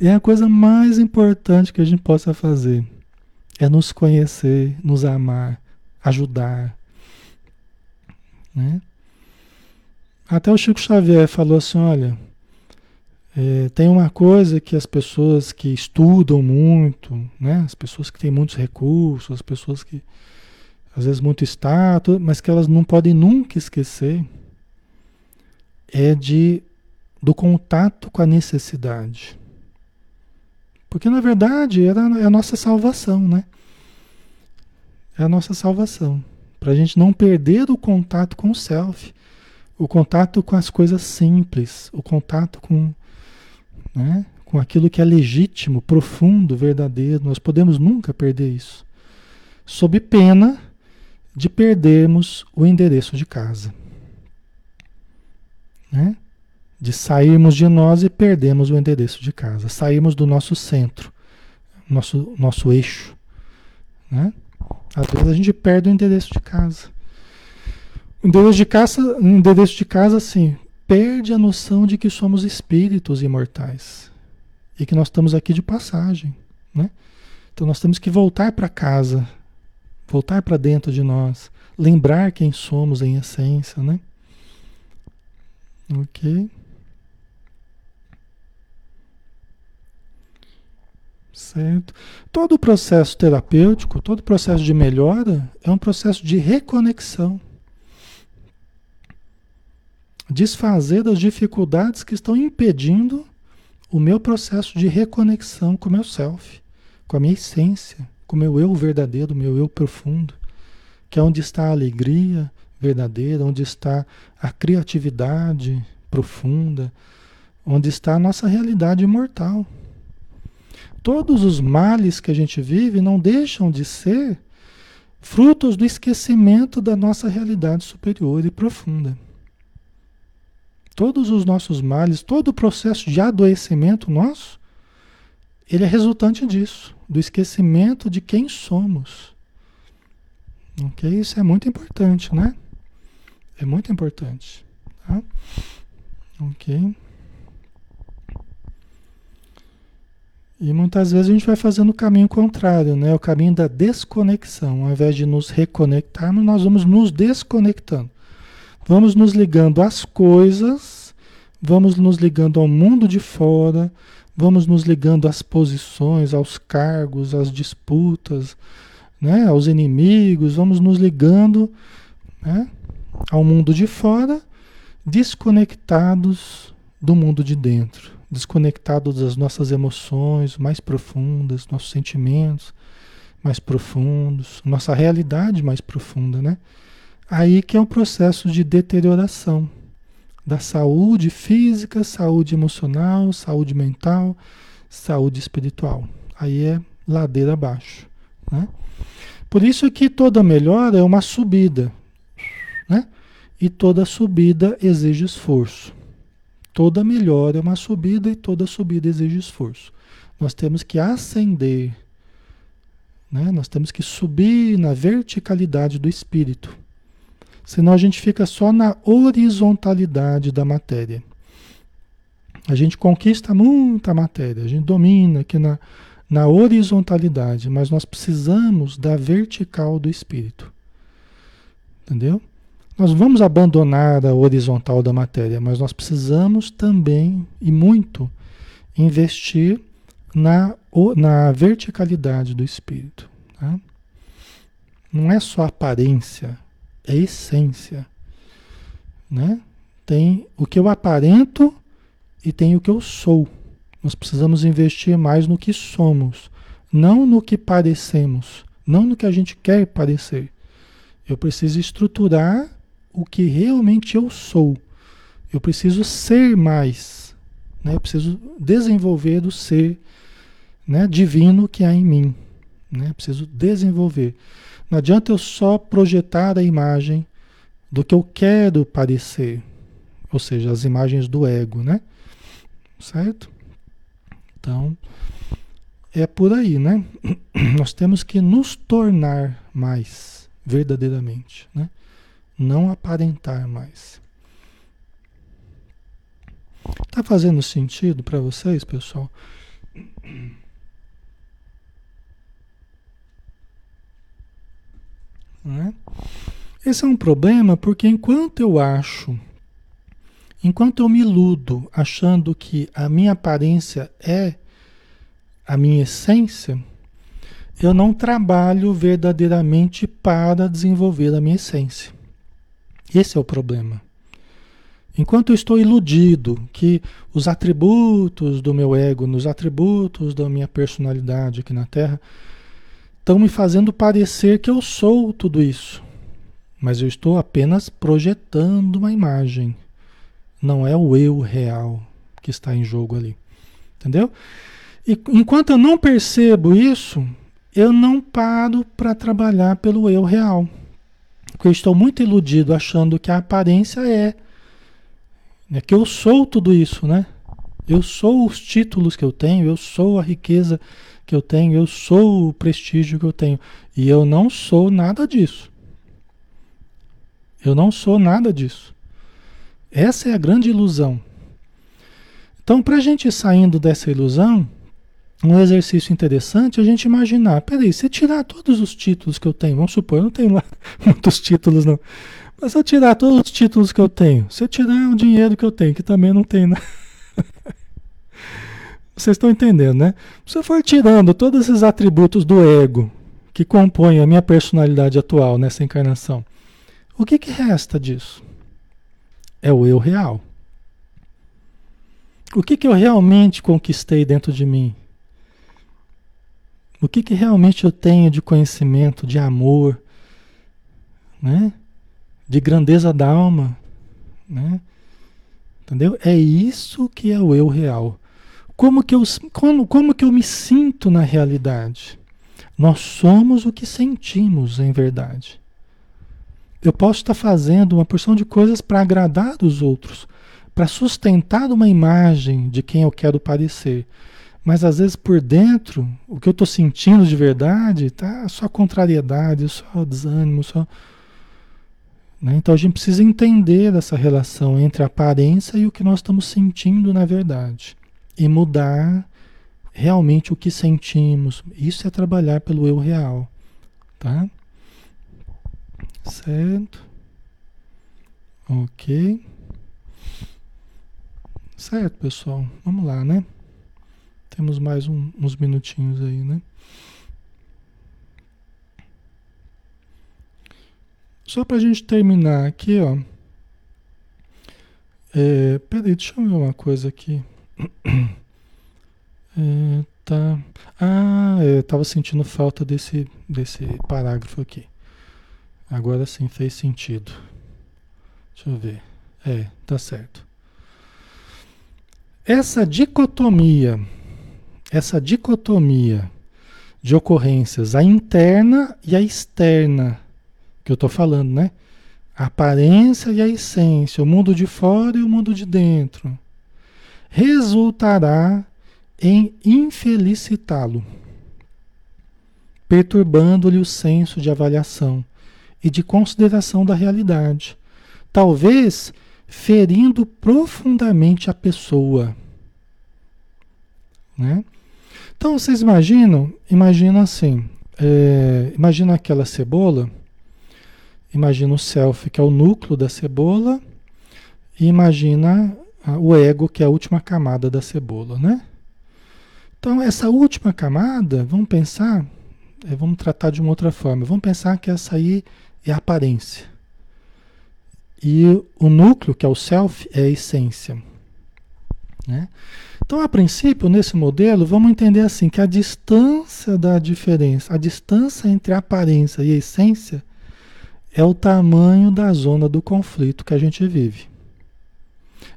É a coisa mais importante que a gente possa fazer é nos conhecer, nos amar, ajudar. Né? Até o Chico Xavier falou assim: olha, é, tem uma coisa que as pessoas que estudam muito, né, as pessoas que têm muitos recursos, as pessoas que às vezes muito status, mas que elas não podem nunca esquecer, é de do contato com a necessidade. Porque na verdade é a nossa salvação, né? É a nossa salvação. Para a gente não perder o contato com o self, o contato com as coisas simples, o contato com, né, com aquilo que é legítimo, profundo, verdadeiro. Nós podemos nunca perder isso. Sob pena de perdermos o endereço de casa. Né? De sairmos de nós e perdermos o endereço de casa. Sairmos do nosso centro, nosso, nosso eixo. Né? Às vezes a gente perde o endereço de casa. O endereço de casa, endereço de casa, assim, perde a noção de que somos espíritos imortais e que nós estamos aqui de passagem, né? Então nós temos que voltar para casa, voltar para dentro de nós, lembrar quem somos em essência, né? Ok. Certo? Todo o processo terapêutico, todo o processo de melhora é um processo de reconexão. Desfazer das dificuldades que estão impedindo o meu processo de reconexão com o meu self, com a minha essência, com o meu eu verdadeiro, meu eu profundo, que é onde está a alegria verdadeira, onde está a criatividade profunda, onde está a nossa realidade imortal. Todos os males que a gente vive não deixam de ser frutos do esquecimento da nossa realidade superior e profunda. Todos os nossos males, todo o processo de adoecimento nosso, ele é resultante disso, do esquecimento de quem somos. Ok? Isso é muito importante, né? É muito importante. Tá? Ok? E muitas vezes a gente vai fazendo o caminho contrário, né? O caminho da desconexão. Ao invés de nos reconectarmos, nós vamos nos desconectando. Vamos nos ligando às coisas, vamos nos ligando ao mundo de fora, vamos nos ligando às posições, aos cargos, às disputas, né? aos inimigos, vamos nos ligando né? ao mundo de fora, desconectados do mundo de dentro desconectado das nossas emoções mais profundas, nossos sentimentos mais profundos, nossa realidade mais profunda, né? Aí que é um processo de deterioração da saúde física, saúde emocional, saúde mental, saúde espiritual. Aí é ladeira abaixo, né? Por isso que toda melhora é uma subida, né? E toda subida exige esforço. Toda melhora é uma subida e toda subida exige esforço. Nós temos que ascender, né? nós temos que subir na verticalidade do espírito. Senão a gente fica só na horizontalidade da matéria. A gente conquista muita matéria, a gente domina aqui na, na horizontalidade, mas nós precisamos da vertical do espírito. Entendeu? Nós vamos abandonar a horizontal da matéria, mas nós precisamos também, e muito, investir na, na verticalidade do espírito. Tá? Não é só aparência, é essência. Né? Tem o que eu aparento e tem o que eu sou. Nós precisamos investir mais no que somos, não no que parecemos, não no que a gente quer parecer. Eu preciso estruturar o que realmente eu sou. Eu preciso ser mais. Né? Eu preciso desenvolver o ser né, divino que há em mim. Né? Eu preciso desenvolver. Não adianta eu só projetar a imagem do que eu quero parecer. Ou seja, as imagens do ego, né? Certo? Então, é por aí, né? *clears throat* Nós temos que nos tornar mais verdadeiramente, né? não aparentar mais. Tá fazendo sentido para vocês, pessoal? *clears throat* Né? Esse é um problema porque enquanto eu acho, enquanto eu me iludo achando que a minha aparência é a minha essência, eu não trabalho verdadeiramente para desenvolver a minha essência. Esse é o problema. Enquanto eu estou iludido que os atributos do meu ego, nos atributos da minha personalidade aqui na Terra, estão me fazendo parecer que eu sou tudo isso. Mas eu estou apenas projetando uma imagem. Não é o eu real que está em jogo ali. Entendeu? E enquanto eu não percebo isso, eu não paro para trabalhar pelo eu real. Porque eu estou muito iludido achando que a aparência é, é que eu sou tudo isso, né? Eu sou os títulos que eu tenho, eu sou a riqueza que eu tenho, eu sou o prestígio que eu tenho. E eu não sou nada disso. Eu não sou nada disso. Essa é a grande ilusão. Então, para a gente ir saindo dessa ilusão, um exercício interessante é a gente imaginar, peraí, se tirar todos os títulos que eu tenho, vamos supor, eu não tenho lá *laughs* muitos títulos não, mas se eu tirar todos os títulos que eu tenho, se eu tirar o dinheiro que eu tenho, que também não tem? Vocês estão entendendo, né? Se eu for tirando todos esses atributos do ego que compõem a minha personalidade atual nessa encarnação, o que, que resta disso? É o eu real. O que, que eu realmente conquistei dentro de mim? O que, que realmente eu tenho de conhecimento, de amor, né? de grandeza da alma? Né? Entendeu? É isso que é o eu real. Como que eu, como, como que eu me sinto na realidade? Nós somos o que sentimos em verdade. Eu posso estar fazendo uma porção de coisas para agradar os outros, para sustentar uma imagem de quem eu quero parecer. Mas às vezes por dentro, o que eu estou sentindo de verdade tá só contrariedade, só desânimo, só. Né? Então a gente precisa entender essa relação entre a aparência e o que nós estamos sentindo na verdade. E mudar realmente o que sentimos. Isso é trabalhar pelo eu real. Tá? Certo? Ok. Certo, pessoal. Vamos lá, né? Temos mais um, uns minutinhos aí, né? Só para a gente terminar aqui, ó. É, peraí, deixa eu ver uma coisa aqui. É, tá. Ah, eu tava sentindo falta desse, desse parágrafo aqui. Agora sim fez sentido. Deixa eu ver. É, tá certo. Essa dicotomia, essa dicotomia de ocorrências, a interna e a externa, que eu estou falando, né? A aparência e a essência, o mundo de fora e o mundo de dentro, resultará em infelicitá-lo, perturbando-lhe o senso de avaliação e de consideração da realidade, talvez ferindo profundamente a pessoa. Né? Então vocês imaginam, imagina assim, é, imagina aquela cebola, imagina o self que é o núcleo da cebola, e imagina o ego que é a última camada da cebola, né? Então essa última camada, vamos pensar, é, vamos tratar de uma outra forma, vamos pensar que essa aí é a aparência. E o núcleo, que é o self, é a essência. Né? Então, a princípio, nesse modelo, vamos entender assim que a distância da diferença, a distância entre a aparência e a essência é o tamanho da zona do conflito que a gente vive.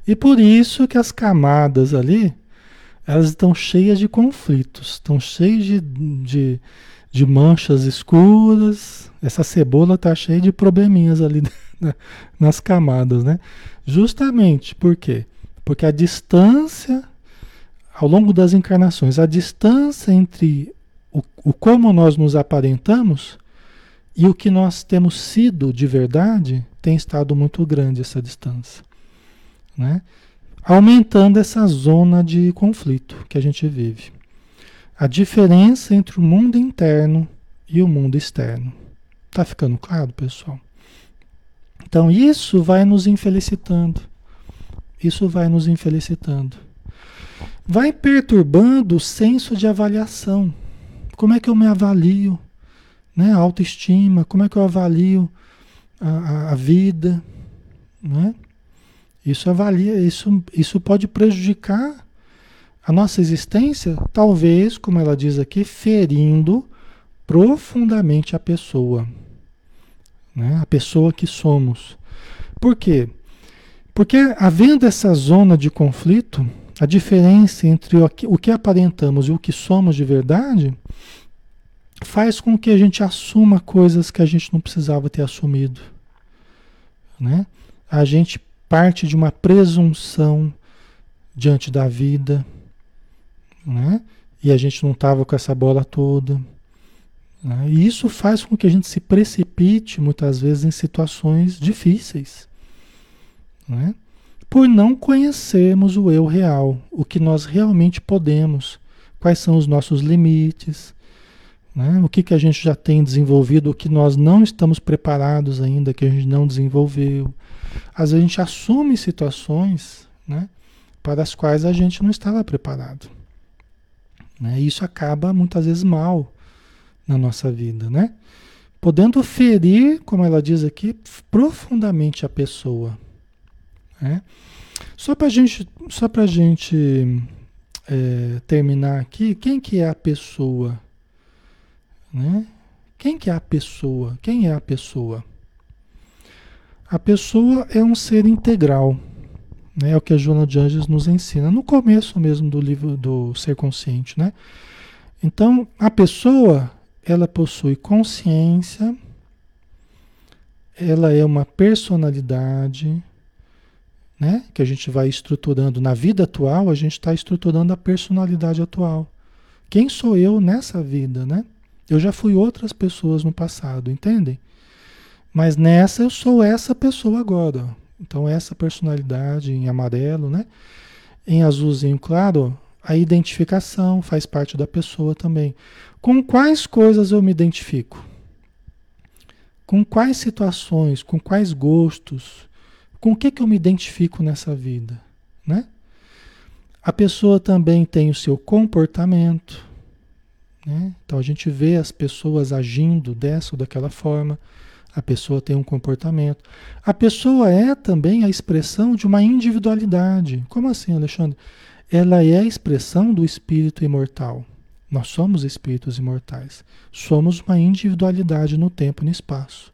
E por isso que as camadas ali, elas estão cheias de conflitos, estão cheias de, de, de manchas escuras. Essa cebola está cheia de probleminhas ali *laughs* nas camadas, né? Justamente por quê? Porque a distância, ao longo das encarnações, a distância entre o, o como nós nos aparentamos e o que nós temos sido de verdade tem estado muito grande essa distância, né? Aumentando essa zona de conflito que a gente vive a diferença entre o mundo interno e o mundo externo. Tá ficando claro, pessoal? Então isso vai nos infelicitando. Isso vai nos infelicitando. Vai perturbando o senso de avaliação. Como é que eu me avalio? Né? A autoestima, como é que eu avalio a, a, a vida? Né? Isso avalia, isso, isso pode prejudicar a nossa existência, talvez, como ela diz aqui, ferindo profundamente a pessoa, né? a pessoa que somos. Por quê? Porque havendo essa zona de conflito, a diferença entre o que aparentamos e o que somos de verdade faz com que a gente assuma coisas que a gente não precisava ter assumido. Né? A gente parte de uma presunção diante da vida, né? e a gente não estava com essa bola toda. Né? E isso faz com que a gente se precipite muitas vezes em situações difíceis. Né? Por não conhecermos o eu real, o que nós realmente podemos, quais são os nossos limites, né? o que, que a gente já tem desenvolvido, o que nós não estamos preparados ainda, que a gente não desenvolveu. Às vezes a gente assume situações né, para as quais a gente não estava preparado. Né? E isso acaba muitas vezes mal na nossa vida, né? Podendo ferir, como ela diz aqui, profundamente a pessoa. Né? Só para gente, só para gente é, terminar aqui, quem que é a pessoa? Né? Quem que é a pessoa? Quem é a pessoa? A pessoa é um ser integral. Né? É o que a Joana de Anjos nos ensina no começo mesmo do livro do Ser Consciente. Né? Então, a pessoa ela possui consciência, ela é uma personalidade, né? Que a gente vai estruturando na vida atual, a gente está estruturando a personalidade atual. Quem sou eu nessa vida, né? Eu já fui outras pessoas no passado, entendem? Mas nessa eu sou essa pessoa agora. Então essa personalidade em amarelo, né? Em azulzinho claro, a identificação faz parte da pessoa também. Com quais coisas eu me identifico? Com quais situações, com quais gostos, com o que, que eu me identifico nessa vida, né? A pessoa também tem o seu comportamento, né? Então a gente vê as pessoas agindo dessa ou daquela forma, a pessoa tem um comportamento. A pessoa é também a expressão de uma individualidade. Como assim, Alexandre? Ela é a expressão do espírito imortal. Nós somos espíritos imortais. Somos uma individualidade no tempo e no espaço.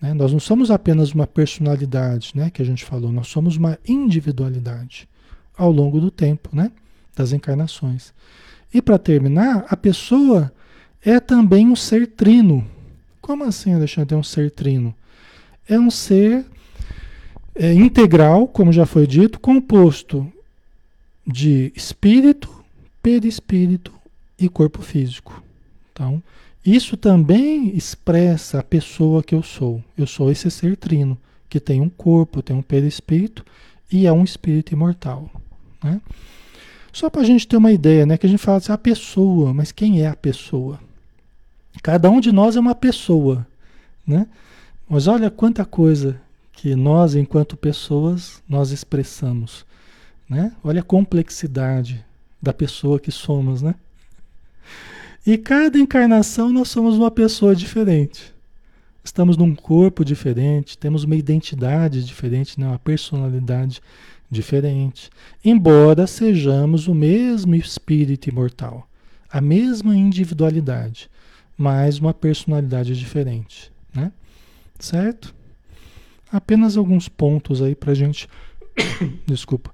Né? Nós não somos apenas uma personalidade, né, que a gente falou, nós somos uma individualidade ao longo do tempo, né, das encarnações. E para terminar, a pessoa é também um ser trino. Como assim, Alexandre, é um ser trino? É um ser é, integral, como já foi dito, composto de espírito, perispírito e corpo físico. Então, isso também expressa a pessoa que eu sou. Eu sou esse ser trino, que tem um corpo, tem um perispírito e é um espírito imortal. Né? Só para a gente ter uma ideia, né? Que a gente fala assim, a pessoa, mas quem é a pessoa? Cada um de nós é uma pessoa, né? Mas olha quanta coisa que nós, enquanto pessoas, nós expressamos, né? Olha a complexidade da pessoa que somos, né? E cada encarnação nós somos uma pessoa diferente. Estamos num corpo diferente, temos uma identidade diferente, né? uma personalidade diferente. Embora sejamos o mesmo espírito imortal, a mesma individualidade, mas uma personalidade diferente. Né? Certo? Apenas alguns pontos aí para gente. *coughs* Desculpa.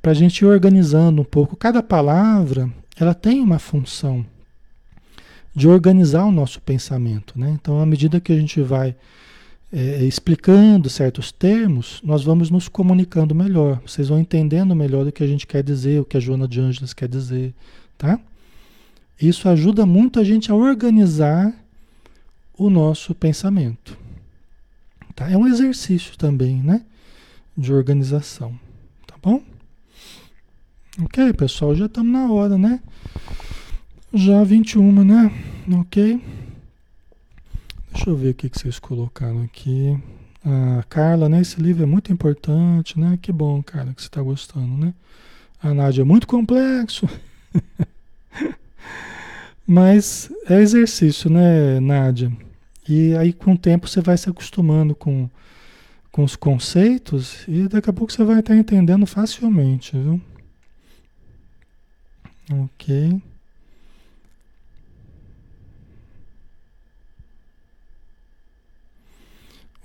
Para gente ir organizando um pouco. Cada palavra ela tem uma função de organizar o nosso pensamento. Né? Então, à medida que a gente vai é, explicando certos termos, nós vamos nos comunicando melhor. Vocês vão entendendo melhor o que a gente quer dizer, o que a Joana de Ângeles quer dizer. Tá? Isso ajuda muito a gente a organizar o nosso pensamento. Tá? É um exercício também, né? De organização. Tá bom? Ok, pessoal, já estamos na hora, né? Já 21, né? Ok. Deixa eu ver o que, vocês colocaram aqui. A Carla, né? Esse livro é muito importante, né? Que bom, Carla, que você está gostando, né? A Nádia, é muito complexo. *laughs* Mas é exercício, né, Nádia? E aí com o tempo você vai se acostumando com, com os conceitos e daqui a pouco você vai estar entendendo facilmente, viu? Ok.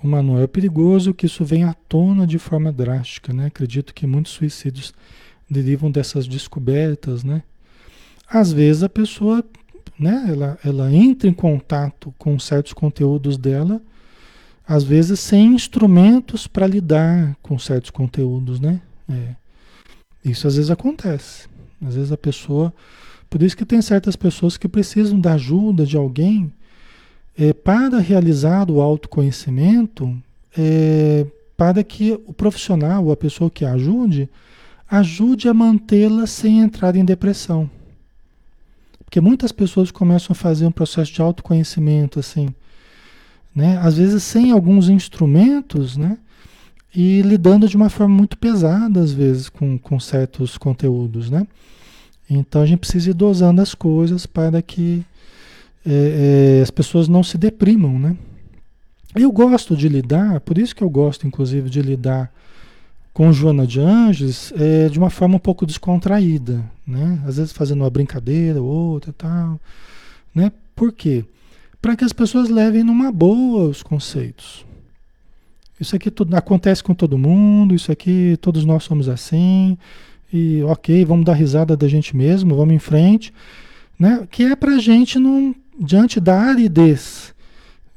O Manuel é perigoso que isso venha à tona de forma drástica, né? Acredito que muitos suicídios derivam dessas descobertas, né? Às vezes a pessoa, né, ela, ela entra em contato com certos conteúdos dela, às vezes sem instrumentos para lidar com certos conteúdos, né? É. Isso às vezes acontece. Às vezes a pessoa. Por isso que tem certas pessoas que precisam da ajuda de alguém é, para realizar o autoconhecimento, é, para que o profissional, a pessoa que ajude, ajude a mantê-la sem entrar em depressão. Porque muitas pessoas começam a fazer um processo de autoconhecimento assim, né? Às vezes sem alguns instrumentos, né? E lidando de uma forma muito pesada, às vezes, com, com certos conteúdos, né? Então a gente precisa ir dosando as coisas para que é, é, as pessoas não se deprimam, né? Eu gosto de lidar, por isso que eu gosto, inclusive, de lidar com Joana de Anjos é, de uma forma um pouco descontraída, né? Às vezes fazendo uma brincadeira ou outra tal, né? Por quê? Para que as pessoas levem numa boa os conceitos. Isso aqui tudo, acontece com todo mundo, isso aqui todos nós somos assim, e ok, vamos dar risada da gente mesmo, vamos em frente, né? Que é para a gente não, diante da aridez,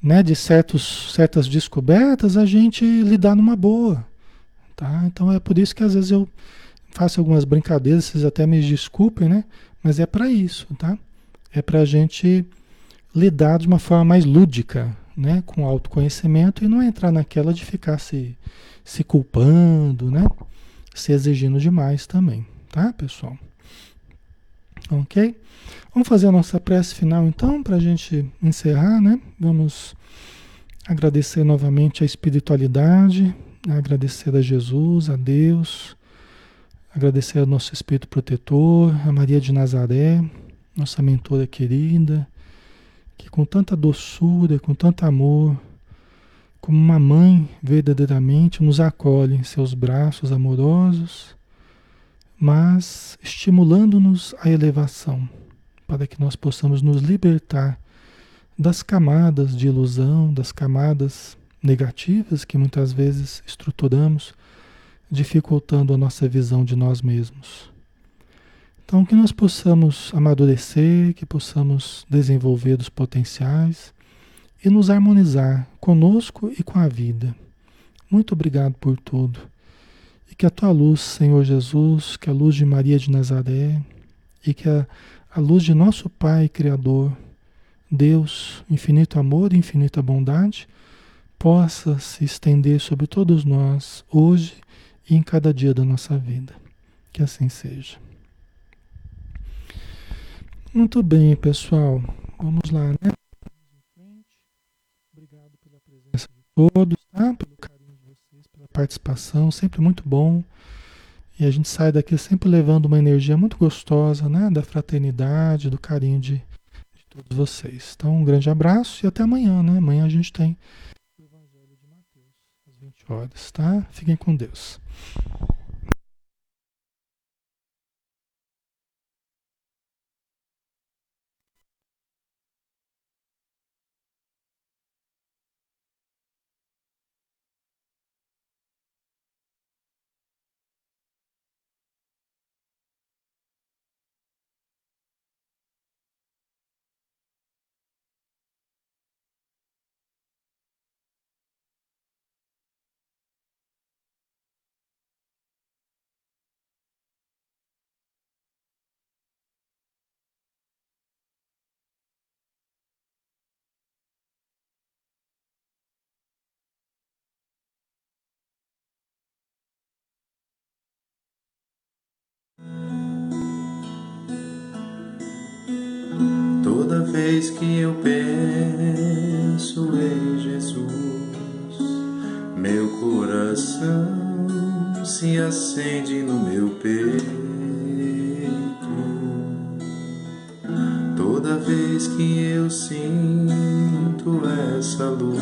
né, de certos, certas descobertas, a gente lidar numa boa, Tá? Então é por isso que às vezes eu faço algumas brincadeiras, vocês até me desculpem, né? Mas é para isso, tá? É para a gente lidar de uma forma mais lúdica, né? Com autoconhecimento e não entrar naquela de ficar se, se culpando, né? Se exigindo demais também, tá, pessoal? Ok? Vamos fazer a nossa prece final então, para a gente encerrar, né? Vamos agradecer novamente a espiritualidade, agradecer a Jesus, a Deus, agradecer ao nosso Espírito Protetor, a Maria de Nazaré, nossa mentora querida, que com tanta doçura, com tanto amor, como uma mãe verdadeiramente nos acolhe em seus braços amorosos, mas estimulando-nos à elevação, para que nós possamos nos libertar das camadas de ilusão, das camadas negativas que muitas vezes estruturamos, dificultando a nossa visão de nós mesmos. Então, que nós possamos amadurecer, que possamos desenvolver os potenciais e nos harmonizar conosco e com a vida. Muito obrigado por tudo. E que a tua luz, Senhor Jesus, que a luz de Maria de Nazaré e que a, a luz de nosso Pai Criador, Deus, infinito amor e infinita bondade, possa se estender sobre todos nós hoje e em cada dia da nossa vida. Que assim seja. Muito bem, pessoal. Vamos lá, né? Obrigado pela presença de todos, tá? Pelo carinho de vocês, pela participação, sempre muito bom. E a gente sai daqui sempre levando uma energia muito gostosa, né? Da fraternidade, do carinho de, de todos vocês. Então, um grande abraço e até amanhã, né? Amanhã a gente tem horas, tá? Fiquem com Deus. Vez que eu penso em Jesus, meu coração se acende no meu peito. Toda vez que eu sinto essa luz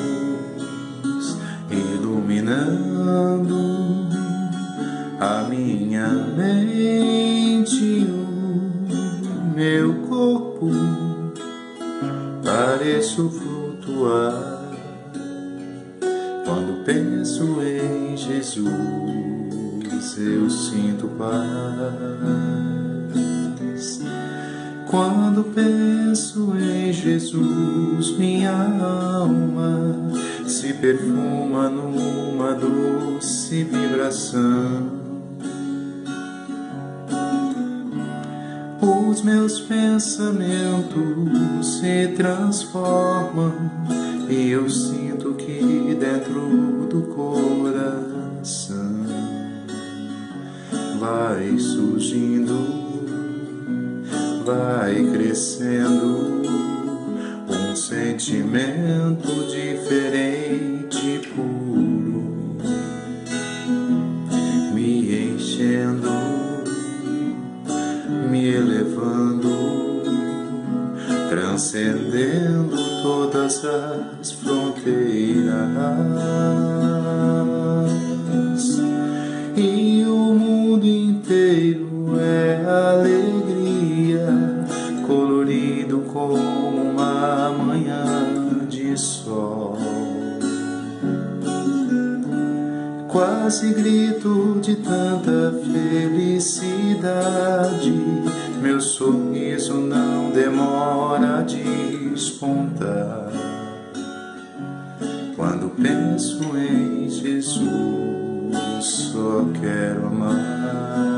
Quando penso em Jesus, minha alma se perfuma numa doce vibração. Os meus pensamentos se transformam e eu sinto que dentro do coração vai surgindo vai crescendo um sentimento diferente, puro, me enchendo, me elevando, transcendendo todas as fronteiras. Quase grito de tanta felicidade, meu sorriso não demora a despontar. Quando penso em Jesus, só quero amar.